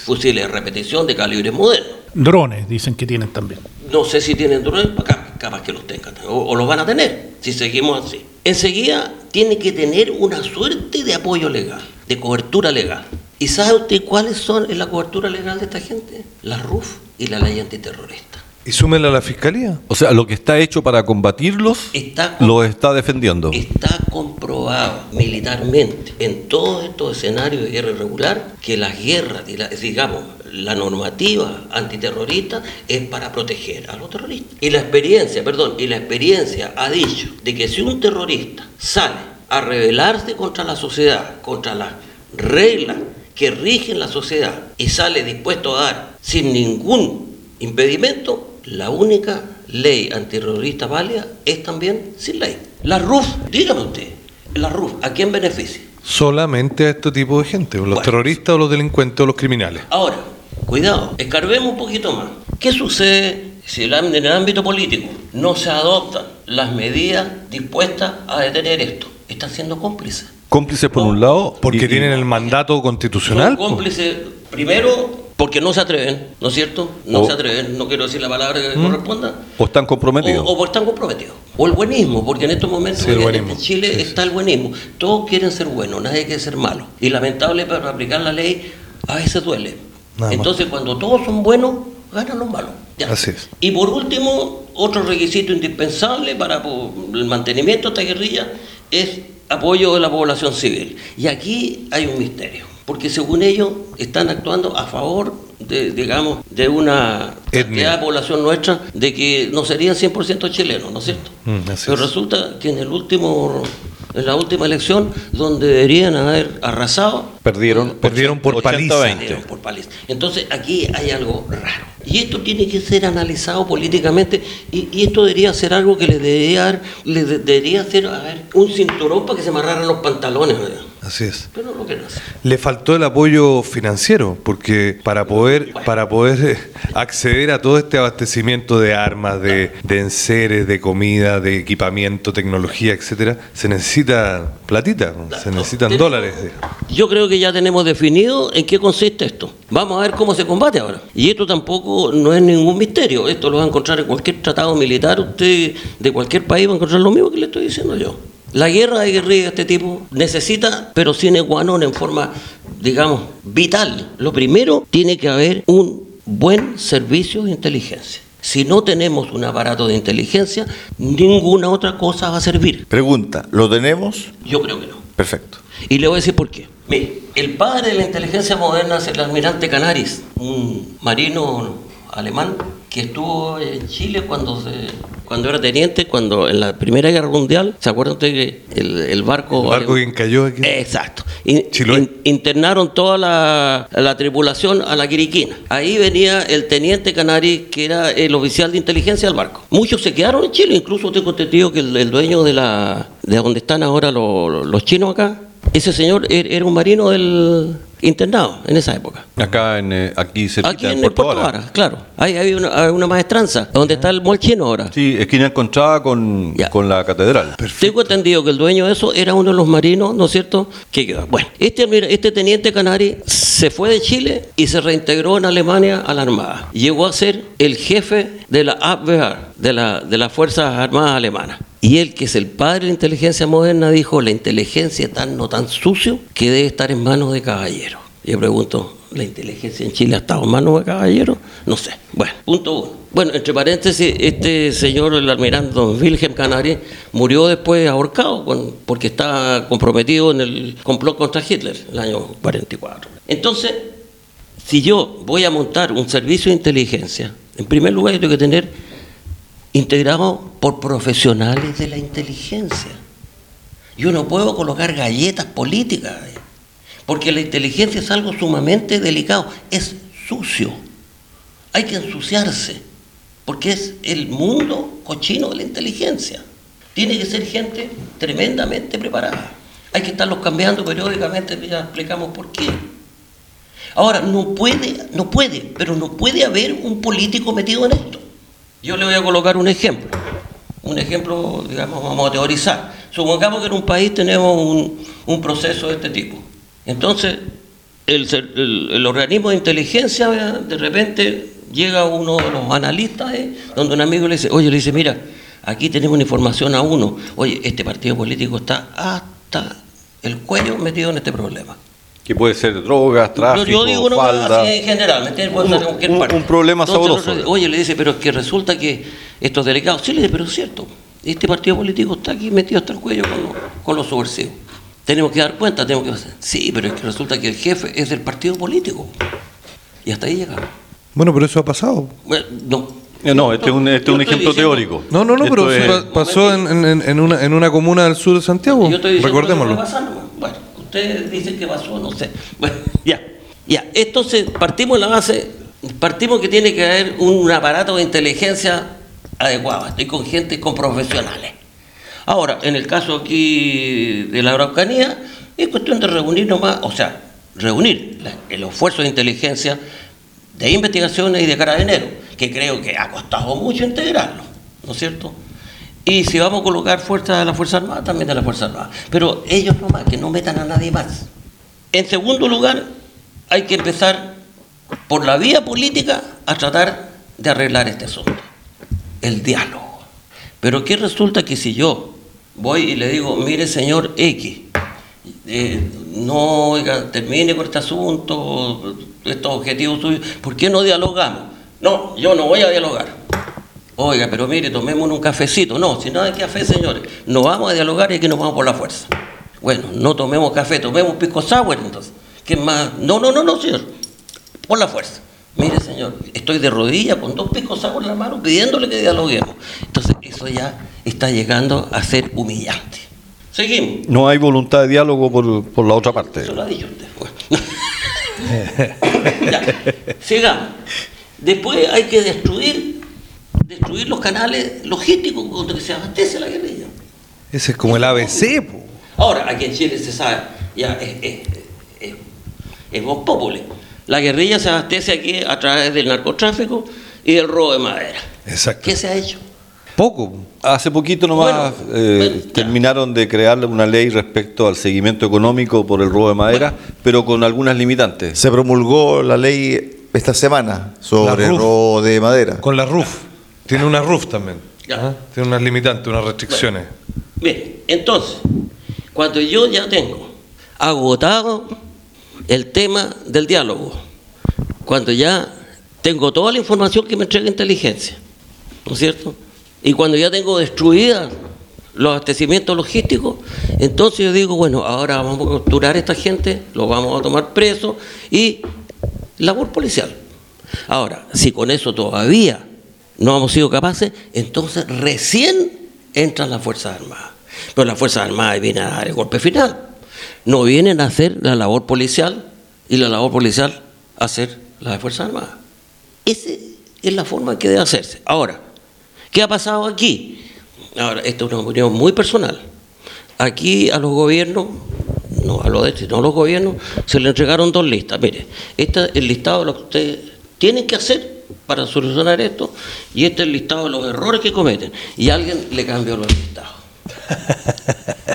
[SPEAKER 5] Fusiles de repetición de calibre moderno.
[SPEAKER 3] Drones dicen que tienen también.
[SPEAKER 5] No sé si tienen drones, capaz, capaz que los tengan, o, o los van a tener, si seguimos así. Enseguida tiene que tener una suerte de apoyo legal, de cobertura legal. ¿Y sabe usted cuáles son la cobertura legal de esta gente? La RUF y la ley antiterrorista.
[SPEAKER 2] ¿Y súmela a la fiscalía?
[SPEAKER 4] O sea, lo que está hecho para combatirlos
[SPEAKER 5] Está
[SPEAKER 4] lo está defendiendo.
[SPEAKER 5] Está comprobado militarmente en todos estos escenarios de guerra irregular que las guerras, y la- digamos, la normativa antiterrorista es para proteger a los terroristas. Y la experiencia, perdón, y la experiencia ha dicho de que si un terrorista sale a rebelarse contra la sociedad, contra las reglas que rigen la sociedad y sale dispuesto a dar sin ningún impedimento, la única ley antiterrorista válida es también sin ley. La RUF, dígame usted, la RUF, ¿a quién beneficia?
[SPEAKER 2] Solamente a este tipo de gente, los
[SPEAKER 5] Bueno.
[SPEAKER 2] terroristas o los delincuentes o los criminales.
[SPEAKER 5] Ahora, cuidado, escarbemos un poquito más. ¿Qué sucede si en el ámbito político no se adoptan las medidas dispuestas a detener esto? Están siendo cómplices.
[SPEAKER 4] Cómplices por un lado.
[SPEAKER 2] Porque
[SPEAKER 4] y-
[SPEAKER 2] tienen el mandato constitucional.
[SPEAKER 5] Son
[SPEAKER 2] po.
[SPEAKER 5] cómplices, primero, porque no se atreven, ¿no es cierto? No
[SPEAKER 4] O-
[SPEAKER 5] se atreven, no quiero decir la palabra que corresponda.
[SPEAKER 4] o están comprometidos.
[SPEAKER 5] O, están comprometidos. O el buenismo, porque en estos momentos
[SPEAKER 2] Sí,
[SPEAKER 5] en- en Chile está el buenismo. Todos quieren ser buenos, nadie quiere ser malo. Y lamentable para aplicar la ley a veces duele.
[SPEAKER 2] Nada más.
[SPEAKER 5] Entonces cuando todos son buenos, ganan los malos. Ya.
[SPEAKER 2] Así es.
[SPEAKER 5] Y por último, otro requisito indispensable para el mantenimiento de esta guerrilla es apoyo de la población civil. Y aquí hay un misterio, porque según ellos están actuando a favor de, digamos, de una cantidad de población nuestra de que no serían 100% chilenos, ¿no es cierto?
[SPEAKER 2] Mm,
[SPEAKER 5] Pero
[SPEAKER 2] es.
[SPEAKER 5] resulta que en el último en la última elección donde deberían haber arrasado
[SPEAKER 4] Perdieron,
[SPEAKER 2] Perdieron por
[SPEAKER 4] 80,
[SPEAKER 2] paliza.
[SPEAKER 4] 20.
[SPEAKER 5] Perdieron por paliza. Entonces aquí hay algo raro. Y esto tiene que ser analizado políticamente y, y esto debería ser algo que le debería, dar- le de- debería hacer a ver, un cinturón para que se amarraran los pantalones. ¿verdad?
[SPEAKER 2] Así es.
[SPEAKER 5] Pero.
[SPEAKER 2] Le faltó el apoyo financiero, porque para poder, para poder eh, acceder a todo este abastecimiento de armas, de, de enseres, de comida, de equipamiento, tecnología, etcétera, se necesita platita, se necesitan dólares.
[SPEAKER 5] Yo creo que ya tenemos definido en qué consiste esto. Vamos a ver cómo se combate ahora. Y esto tampoco no es ningún misterio. Esto lo va a encontrar en cualquier tratado militar. Usted de cualquier país va a encontrar lo mismo que le estoy diciendo yo. La guerra de guerrilla de este tipo necesita, pero sin guanón en forma, digamos, vital. Lo primero, tiene que haber un buen servicio de inteligencia. Si no tenemos un aparato de inteligencia, ninguna otra cosa va a servir.
[SPEAKER 1] Pregunta, ¿lo tenemos?
[SPEAKER 5] Yo creo que no.
[SPEAKER 1] Perfecto.
[SPEAKER 5] Y le voy a decir por qué. Mire, el padre de la inteligencia moderna es el almirante Canaris, un marino alemán que estuvo en Chile cuando se cuando era teniente, cuando en la Primera Guerra Mundial, ¿se acuerdan ustedes que el, barco...
[SPEAKER 2] El barco que cayó aquí.
[SPEAKER 5] Exacto. internaron toda la, la, tripulación a la Quiriquina. Ahí venía el teniente Canari, que era el oficial de inteligencia del barco. Muchos se quedaron en Chile, incluso tengo entendido que el, dueño de la de donde están ahora los, los chinos acá, ese señor er, era un marino del, internado en esa época.
[SPEAKER 4] Acá en eh, aquí cerquita,
[SPEAKER 5] aquí en, Puerto, Puerto claro. Ahí hay una, una, maestranza, donde está el molchino ahora.
[SPEAKER 4] Sí, esquina encontrada con, con la catedral.
[SPEAKER 5] Tengo entendido que el dueño de eso era uno de los marinos, ¿no es cierto? Que, bueno, este, este teniente Canari se fue de Chile y se reintegró en Alemania a la Armada. Llegó a ser el jefe de la Abwehr, de, la, de las Fuerzas Armadas Alemanas. Y él, que es el padre de la inteligencia moderna, dijo, la inteligencia es tan no tan sucio que debe estar en manos de caballeros. Yo pregunto, ¿la inteligencia en Chile ha estado en manos de caballeros? No sé. Bueno, punto uno. Bueno, entre paréntesis, este señor, el almirante don Wilhelm Canari, murió después ahorcado porque estaba comprometido en el complot contra Hitler, el año 44. Entonces, si yo voy a montar un servicio de inteligencia, en primer lugar yo tengo que tener integrado por profesionales de la inteligencia. Yo no puedo colocar galletas políticas, porque la inteligencia es algo sumamente delicado, es sucio. Hay que ensuciarse, porque es el mundo cochino de la inteligencia. Tiene que ser gente tremendamente preparada. Hay que estarlos cambiando periódicamente, ya explicamos por qué. Ahora, no puede, no puede, pero no puede haber un político metido en esto. Yo le voy a colocar un ejemplo. Un ejemplo, digamos, vamos a teorizar. Supongamos que en un país tenemos un, proceso de este tipo. Entonces, el, organismo de inteligencia, de repente llega uno de los analistas, ¿eh? donde un amigo le dice, oye, le dice, mira, aquí tenemos una información a uno, oye, este partido político está hasta el cuello metido en este problema
[SPEAKER 4] que puede ser drogas, tráfico, yo digo, no, falda.
[SPEAKER 5] en general, ¿me
[SPEAKER 4] un, un, problema sabroso.
[SPEAKER 5] oye, le dice, pero es que resulta que esto es delicado. Sí, le dice, pero es cierto, este partido político está aquí metido hasta el cuello con, con los subversivos. Tenemos que dar cuenta, tenemos que hacer. Sí, pero es que resulta que el jefe es del partido político. Y hasta ahí llegamos.
[SPEAKER 2] Bueno, pero eso ha pasado.
[SPEAKER 5] Bueno, no,
[SPEAKER 4] eh, no, este es un, este un ejemplo teórico.
[SPEAKER 2] No, no, no, pero pasó en, en, en, una, en una comuna del sur de Santiago. Recordémoslo.
[SPEAKER 5] Bueno, Ustedes dicen que pasó, no sé. Bueno, ya, ya. Entonces, partimos la base, partimos que tiene que haber un aparato de inteligencia adecuado. Estoy con gente, con profesionales. Ahora, en el caso aquí de la Araucanía, es cuestión de reunir nomás, o sea, reunir el esfuerzo de inteligencia de investigaciones y de carabineros, que creo que ha costado mucho integrarlo, ¿no es cierto? Y si vamos a colocar fuerzas de la Fuerza Armada, también de la Fuerza Armada. Pero ellos nomás, que no metan a nadie más. En segundo lugar, hay que empezar por la vía política a tratar de arreglar este asunto. El diálogo. Pero ¿qué resulta que si yo voy y le digo, mire señor X, eh, no, termine con este asunto, estos objetivos suyos, ¿por qué no dialogamos? No, yo no voy a dialogar. Oiga, pero mire, tomemos un cafecito. No, si no hay café, señores, no vamos a dialogar y que nos vamos por la fuerza. Bueno, no tomemos café, tomemos pisco sour entonces. ¿Qué más? No, no, no, no, señor. Por la fuerza. Mire, señor, estoy de rodillas con dos pisco sour en la mano pidiéndole que dialoguemos. Entonces, eso ya está llegando a ser humillante. Seguimos.
[SPEAKER 4] No hay voluntad de diálogo por, por la otra parte.
[SPEAKER 5] Eso lo ha dicho usted. ya, sigamos. Después hay que destruir destruir los canales logísticos contra que se abastece la guerrilla.
[SPEAKER 2] Ese es como el ABC.
[SPEAKER 5] Ahora, aquí en Chile se sabe, ya es, es, es, voz La guerrilla se abastece aquí a través del narcotráfico y del robo de madera.
[SPEAKER 2] Exacto.
[SPEAKER 5] ¿Qué se ha hecho?
[SPEAKER 2] Poco.
[SPEAKER 4] Hace poquito nomás eh, terminaron de crear una ley respecto al seguimiento económico por el robo de madera, pero con algunas limitantes.
[SPEAKER 1] Se promulgó la ley esta semana sobre el robo de madera.
[SPEAKER 2] Con la RUF. Tiene una RUF también. ¿ah? Tiene unas limitantes, unas restricciones.
[SPEAKER 5] bien, entonces, cuando yo ya tengo agotado el tema del diálogo, cuando ya tengo toda la información que me entrega inteligencia, ¿no es cierto? Y cuando ya tengo destruida los abastecimientos logísticos, entonces yo digo, bueno, ahora vamos a capturar a esta gente, lo vamos a tomar preso y labor policial. Ahora, si con eso todavía no hemos sido capaces, entonces recién entran las Fuerzas Armadas. Pero las Fuerzas Armadas vienen a dar el golpe final. No vienen a hacer la labor policial y la labor policial a hacer la de Fuerzas Armadas. Esa es la forma que debe hacerse. Ahora, ¿qué ha pasado aquí? Ahora, esto es una opinión muy personal. Aquí a los gobiernos, no a los de este, no a los gobiernos, se le entregaron dos listas. Mire, este es el listado de lo que ustedes tienen que hacer para solucionar esto y este es el listado de los errores que cometen. Y alguien le cambió los listados.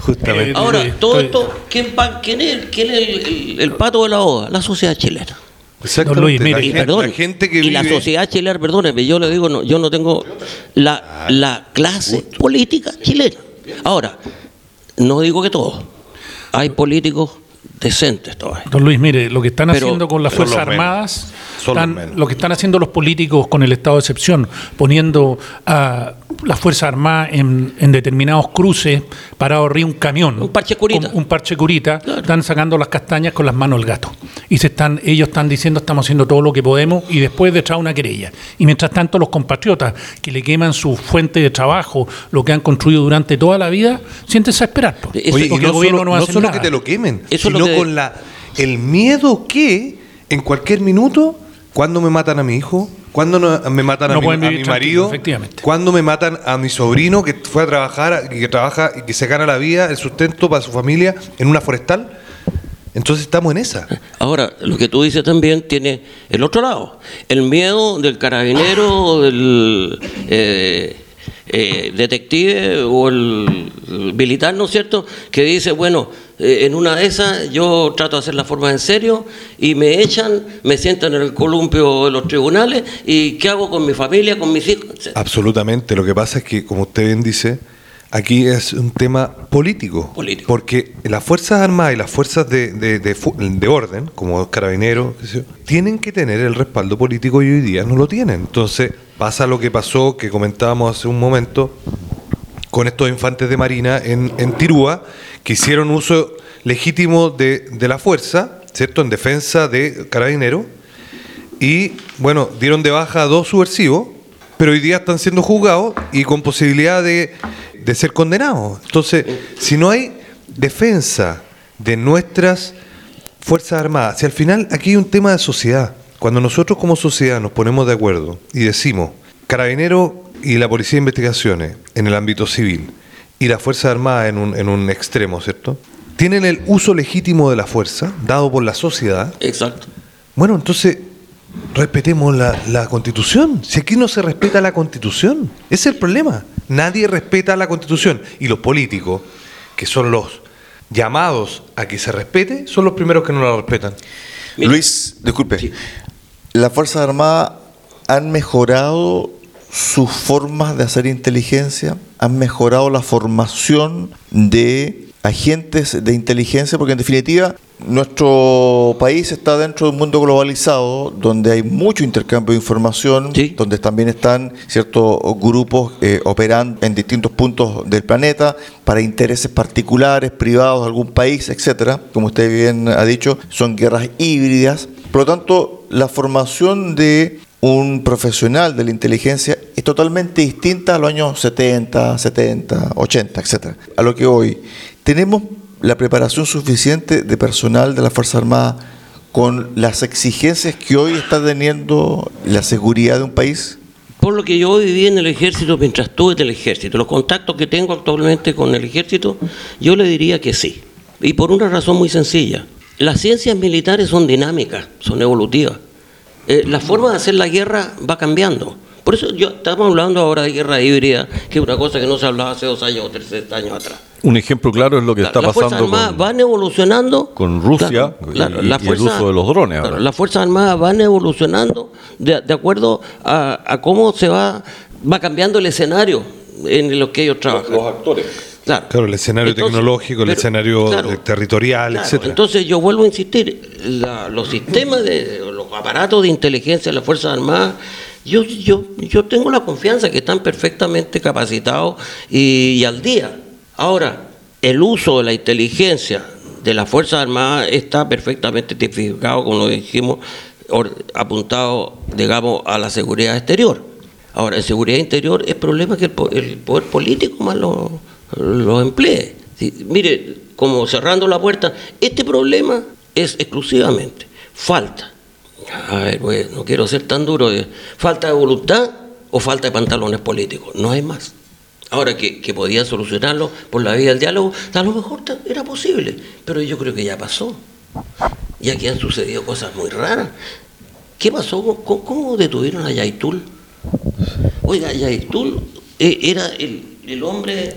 [SPEAKER 2] Justamente.
[SPEAKER 5] Ahora,
[SPEAKER 3] Eh,
[SPEAKER 5] todo
[SPEAKER 3] estoy-
[SPEAKER 5] esto, ¿quién, pa- quién es, quién es el, el- el pato de la hoja? La sociedad chilena.
[SPEAKER 2] Exactamente.
[SPEAKER 3] Don Luis, mire,
[SPEAKER 2] la,
[SPEAKER 5] Y,
[SPEAKER 2] gente,
[SPEAKER 5] perdón,
[SPEAKER 2] la gente que
[SPEAKER 5] y la sociedad chilena, perdóneme, yo le digo, no, yo no tengo la, la clase política chilena. Ahora, no digo que todos. Hay políticos decentes todavía.
[SPEAKER 3] Don Luis, mire, lo que están
[SPEAKER 5] Pero
[SPEAKER 3] haciendo con las Fuerzas. Armadas,
[SPEAKER 2] Son los
[SPEAKER 3] están-
[SPEAKER 2] menos.
[SPEAKER 3] lo que están haciendo los políticos con el estado de excepción, poniendo a las Fuerzas Armadas en, en determinados cruces, parado arriba un camión.
[SPEAKER 5] Un parche curita.
[SPEAKER 3] con Un parche curita,
[SPEAKER 5] Claro.
[SPEAKER 3] están sacando las castañas con las manos al gato. Y se están, ellos están diciendo estamos haciendo todo lo que podemos y después detrás una querella. Y mientras tanto los compatriotas que le queman su fuente de trabajo, lo que han construido durante toda la vida, siéntense a esperar. po.
[SPEAKER 5] Eso-
[SPEAKER 2] Oye, y no
[SPEAKER 3] el gobierno
[SPEAKER 2] solo,
[SPEAKER 3] no
[SPEAKER 2] no solo
[SPEAKER 3] nada.
[SPEAKER 2] que te lo quemen,
[SPEAKER 5] Eso lo
[SPEAKER 2] sino
[SPEAKER 5] que-
[SPEAKER 2] con la, el miedo que en cualquier minuto, cuando me matan a mi hijo, cuando no- me matan a mi, a mi marido,
[SPEAKER 3] efectivamente.
[SPEAKER 2] cuando me matan a mi sobrino que fue a trabajar, y que trabaja y que se gana la vida, el sustento para su familia en una forestal. Entonces estamos en esa.
[SPEAKER 5] Ahora, lo que tú dices también tiene el otro lado. El miedo del carabinero, del eh, eh, detective o el, el militar, ¿no es cierto? Que dice, bueno, eh, en una de esas yo trato de hacer las formas en serio y me echan, me sientan en el columpio de los tribunales y ¿qué hago con mi familia, con mis hijos?
[SPEAKER 2] Absolutamente. Lo que pasa es que, como usted bien dice, aquí es un tema político.
[SPEAKER 5] Político.
[SPEAKER 2] Porque las Fuerzas Armadas y las fuerzas de, de- de orden, como carabineros, sé yo, tienen que tener el respaldo político y hoy día no lo tienen. Entonces pasa lo que pasó, que comentábamos hace un momento, con estos infantes de Marina en, Tirúa, que hicieron uso legítimo de, la fuerza, ¿cierto?, en defensa de carabineros, y bueno, dieron de baja a dos subversivos, pero hoy día están siendo juzgados y con posibilidad de, de ser condenados. Entonces, si no hay defensa de nuestras Fuerzas Armadas, si al final aquí hay un tema de sociedad, cuando nosotros como sociedad nos ponemos de acuerdo y decimos, carabinero y la Policía de Investigaciones en el ámbito civil y la Fuerza Armada en un, en un extremo, ¿cierto? Tienen el uso legítimo de la fuerza dado por la sociedad,
[SPEAKER 5] Exacto.
[SPEAKER 2] bueno, entonces respetemos la, la constitución. Si aquí no se respeta la constitución, ese es el problema. Nadie respeta la constitución. Y los políticos, que son los llamados a que se respete, son los primeros que no la respetan.
[SPEAKER 5] Mira.
[SPEAKER 1] Luis, disculpe. ¿Las Fuerzas Armadas han mejorado sus formas de hacer inteligencia? ¿Han mejorado la formación de agentes de inteligencia? Porque en definitiva, nuestro país está dentro de un mundo globalizado donde hay mucho intercambio de información,
[SPEAKER 5] Sí.
[SPEAKER 1] donde también están ciertos grupos eh, operando en distintos puntos del planeta para intereses particulares, privados de algún país, etcétera. Como usted bien ha dicho, son guerras híbridas. Por lo tanto, la formación de un profesional de la inteligencia es totalmente distinta a los años 70, 70, 80, etcétera. A lo que hoy tenemos la preparación suficiente de personal de la Fuerza Armada con las exigencias que hoy está teniendo la seguridad de un país?
[SPEAKER 5] Por lo que yo viví en el ejército mientras estuve en el ejército, los contactos que tengo actualmente con el ejército, yo le diría que sí. Y por una razón muy sencilla. Las ciencias militares son dinámicas, son evolutivas. Eh, la forma de hacer la guerra va cambiando. Por eso yo estamos hablando ahora de guerra híbrida, que es una cosa que no se hablaba hace dos años o tres años atrás.
[SPEAKER 4] Un ejemplo claro es lo que está
[SPEAKER 5] las Fuerzas
[SPEAKER 4] pasando
[SPEAKER 5] Armadas
[SPEAKER 4] con,
[SPEAKER 5] van evolucionando
[SPEAKER 4] con Rusia y,
[SPEAKER 5] la
[SPEAKER 4] y el uso de los drones. ahora.
[SPEAKER 5] las Fuerzas Armadas van evolucionando de, de acuerdo a, a cómo se va, va cambiando el escenario en los que ellos trabajan.
[SPEAKER 4] actores.
[SPEAKER 5] Claro,
[SPEAKER 2] Claro, el escenario tecnológico, el escenario, eh, territorial,
[SPEAKER 5] claro.
[SPEAKER 2] etcétera.
[SPEAKER 5] Entonces yo vuelvo a insistir, la- los sistemas de los aparatos de inteligencia de las Fuerzas Armadas, yo, yo, yo tengo la confianza que están perfectamente capacitados y, y al día. Ahora, el uso de la inteligencia de las Fuerzas Armadas está perfectamente tipificado, como lo dijimos, apuntado, digamos, a la seguridad exterior. Ahora, en seguridad interior es problema que el, poder político más lo, lo emplee. mire, como cerrando la puerta, este problema es exclusivamente falta. A ver, pues, no quiero ser tan duro. Eh, falta de voluntad o falta de pantalones políticos. No hay más. Ahora que, que podían solucionarlo por la vía del diálogo, a lo mejor era posible, pero yo creo que ya pasó. Y aquí han sucedido cosas muy raras. ¿Qué pasó? ¿Cómo, detuvieron a Yaitul? Oiga, Yaitul eh, era el, hombre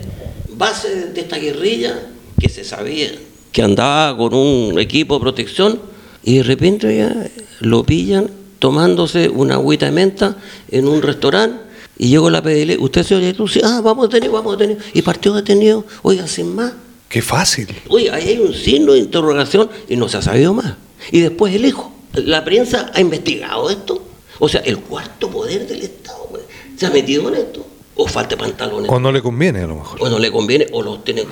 [SPEAKER 5] base de esta guerrilla que se sabía que andaba con un equipo de protección y de repente ya lo pillan tomándose una agüita de menta en un restaurante y llegó la PDL, usted se oye, sí, ah, vamos a tener, vamos a tener, y partió detenido, oiga, sin más.
[SPEAKER 2] Qué fácil.
[SPEAKER 5] Oye, ahí hay un signo de interrogación y no se ha sabido más. Y después el hijo. La prensa ha investigado esto. O sea, el cuarto poder del Estado pues, se ha metido en esto. O falta pantalones.
[SPEAKER 2] O no le conviene, a lo mejor.
[SPEAKER 5] O no le conviene, o los tienen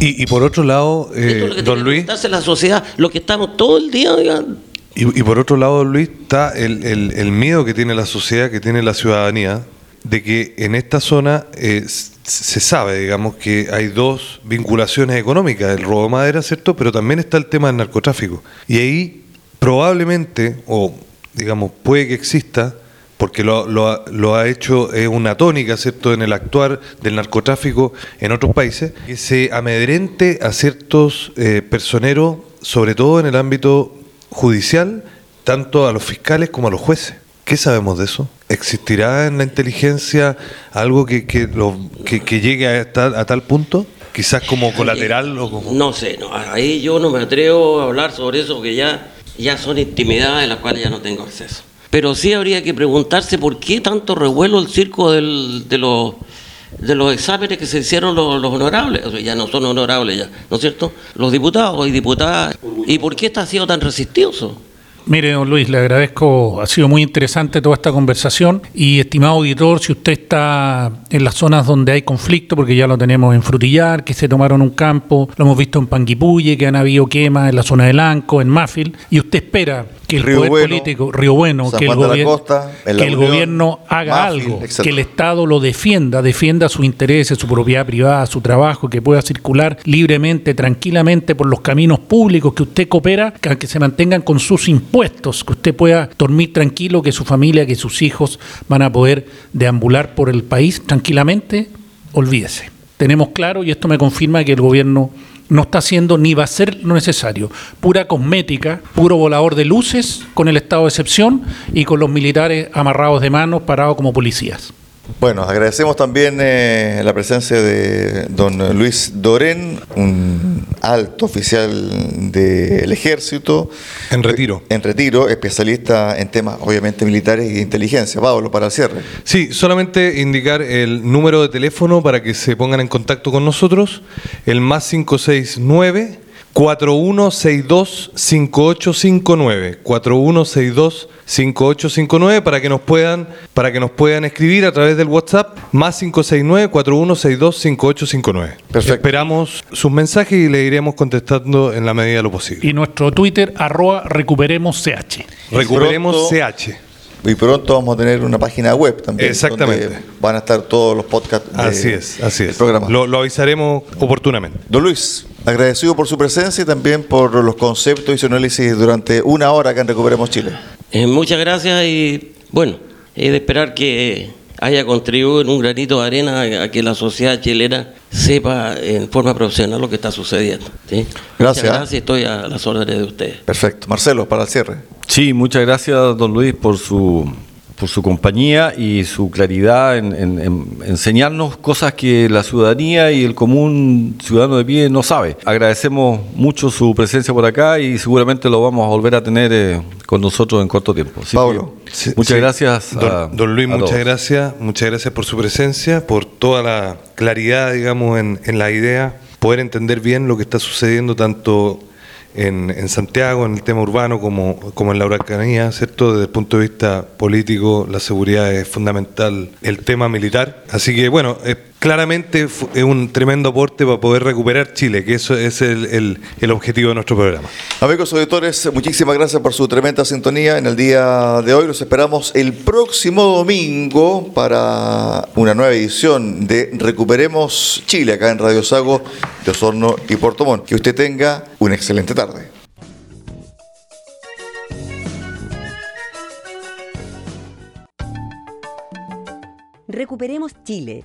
[SPEAKER 2] y, y por otro lado, eh, don Luis.
[SPEAKER 5] la sociedad, lo que estamos todo el día.
[SPEAKER 2] Y, y, por otro lado, don Luis, está el, el, el miedo que tiene la sociedad, que tiene la ciudadanía, de que en esta zona eh, se sabe, digamos, que hay dos vinculaciones económicas, el robo de madera, ¿cierto? Pero también está el tema del narcotráfico. Y ahí probablemente, o digamos, puede que exista, porque lo, lo, ha hecho es una tónica, ¿cierto?, en el actuar del narcotráfico en otros países, que se amedrente a ciertos eh, personeros, sobre todo en el ámbito judicial, tanto a los fiscales como a los jueces. ¿Qué sabemos de eso? ¿Existirá en la inteligencia algo que, que, lo, que, llegue a, a tal punto? Quizás como colateral o como...
[SPEAKER 5] No sé, no, ahí yo no me atrevo a hablar sobre eso, que ya, ya son intimidades en las cuales ya no tengo acceso. Pero sí habría que preguntarse por qué tanto revuelo el circo de, los, exámenes que se hicieron los, honorables, o sea, ya no son honorables ya, ¿no es cierto? Los diputados y diputadas, ¿y por qué está siendo tan resistioso?
[SPEAKER 3] Mire, don Luis, le agradezco, ha sido muy interesante toda esta conversación y estimado auditor, si usted está en las zonas donde hay conflicto, porque ya lo tenemos en Frutillar, que se tomaron un campo, lo hemos visto en Panguipulli, que han habido quemas en la zona de Lanco, en Mafil, y usted espera que el poder político, Río Bueno, que, el, gobierno haga algo, que el Estado lo defienda, defienda sus intereses, su propiedad privada, su trabajo, que pueda circular libremente, tranquilamente por los caminos públicos que usted coopera, que se mantengan con sus impuestos, que usted pueda dormir tranquilo, que su familia, que sus hijos van a poder deambular por el país tranquilamente, olvídese. Tenemos claro, y esto me confirma que el gobierno no está haciendo ni va a ser lo necesario. Pura cosmética, puro volador de luces con el estado de excepción y con los militares amarrados de manos, parados como policías.
[SPEAKER 1] Bueno, agradecemos también eh, la presencia de don Luis Dorén, un alto oficial del ejército.
[SPEAKER 2] En retiro.
[SPEAKER 1] En retiro, especialista en temas obviamente militares y de inteligencia. Pablo, para el cierre.
[SPEAKER 2] Sí, solamente indicar el número de teléfono para que se pongan en contacto con nosotros, el más 569 4162-5859. 4162-5859 para que nos puedan para que nos puedan escribir a través del WhatsApp más 569-4162-5859. Perfecto. Esperamos sus mensajes y le iremos contestando en la medida de lo posible.
[SPEAKER 3] Y nuestro Twitter, arroba recuperemos CH.
[SPEAKER 2] Recuperemos CH.
[SPEAKER 1] Y pronto vamos a tener una página web también.
[SPEAKER 2] Exactamente.
[SPEAKER 1] van a estar todos los podcasts.
[SPEAKER 2] así es, así es. Lo, lo avisaremos oportunamente.
[SPEAKER 1] Don Luis, Agradecido por su presencia y también por los conceptos y su análisis durante una hora que en Recuperemos Chile.
[SPEAKER 5] Eh, muchas gracias y bueno, es de esperar que haya contribuido en un granito de arena a que la sociedad chilena sepa en forma profesional lo que está sucediendo.
[SPEAKER 1] Gracias. Muchas
[SPEAKER 5] gracias, estoy a las órdenes de ustedes.
[SPEAKER 1] Perfecto. Marcelo, para el cierre.
[SPEAKER 4] Sí, muchas gracias, don Luis, por su por su compañía y su claridad en, enseñarnos cosas que la ciudadanía y el común ciudadano de pie no sabe. Agradecemos mucho su presencia por acá y seguramente lo vamos a volver a tener eh, con nosotros en corto tiempo.
[SPEAKER 1] Pablo,
[SPEAKER 4] muchas gracias.
[SPEAKER 2] Don, Luis, muchas gracias, muchas gracias por su presencia, por toda la claridad, digamos, en, en la idea, poder entender bien lo que está sucediendo tanto en, Santiago, en el tema urbano, como, como en la huracanía, ¿cierto? Desde el punto de vista político, la seguridad es fundamental, el tema militar. Así que, bueno, claramente es un tremendo aporte para poder recuperar Chile, que eso es el, el objetivo de nuestro programa.
[SPEAKER 1] Amigos auditores, muchísimas gracias por su tremenda sintonía en el día de hoy. Los esperamos el próximo domingo para una nueva edición de Recuperemos Chile acá en Radio Sago de Osorno y Puerto Montt. Que usted tenga una excelente tarde.
[SPEAKER 6] Recuperemos Chile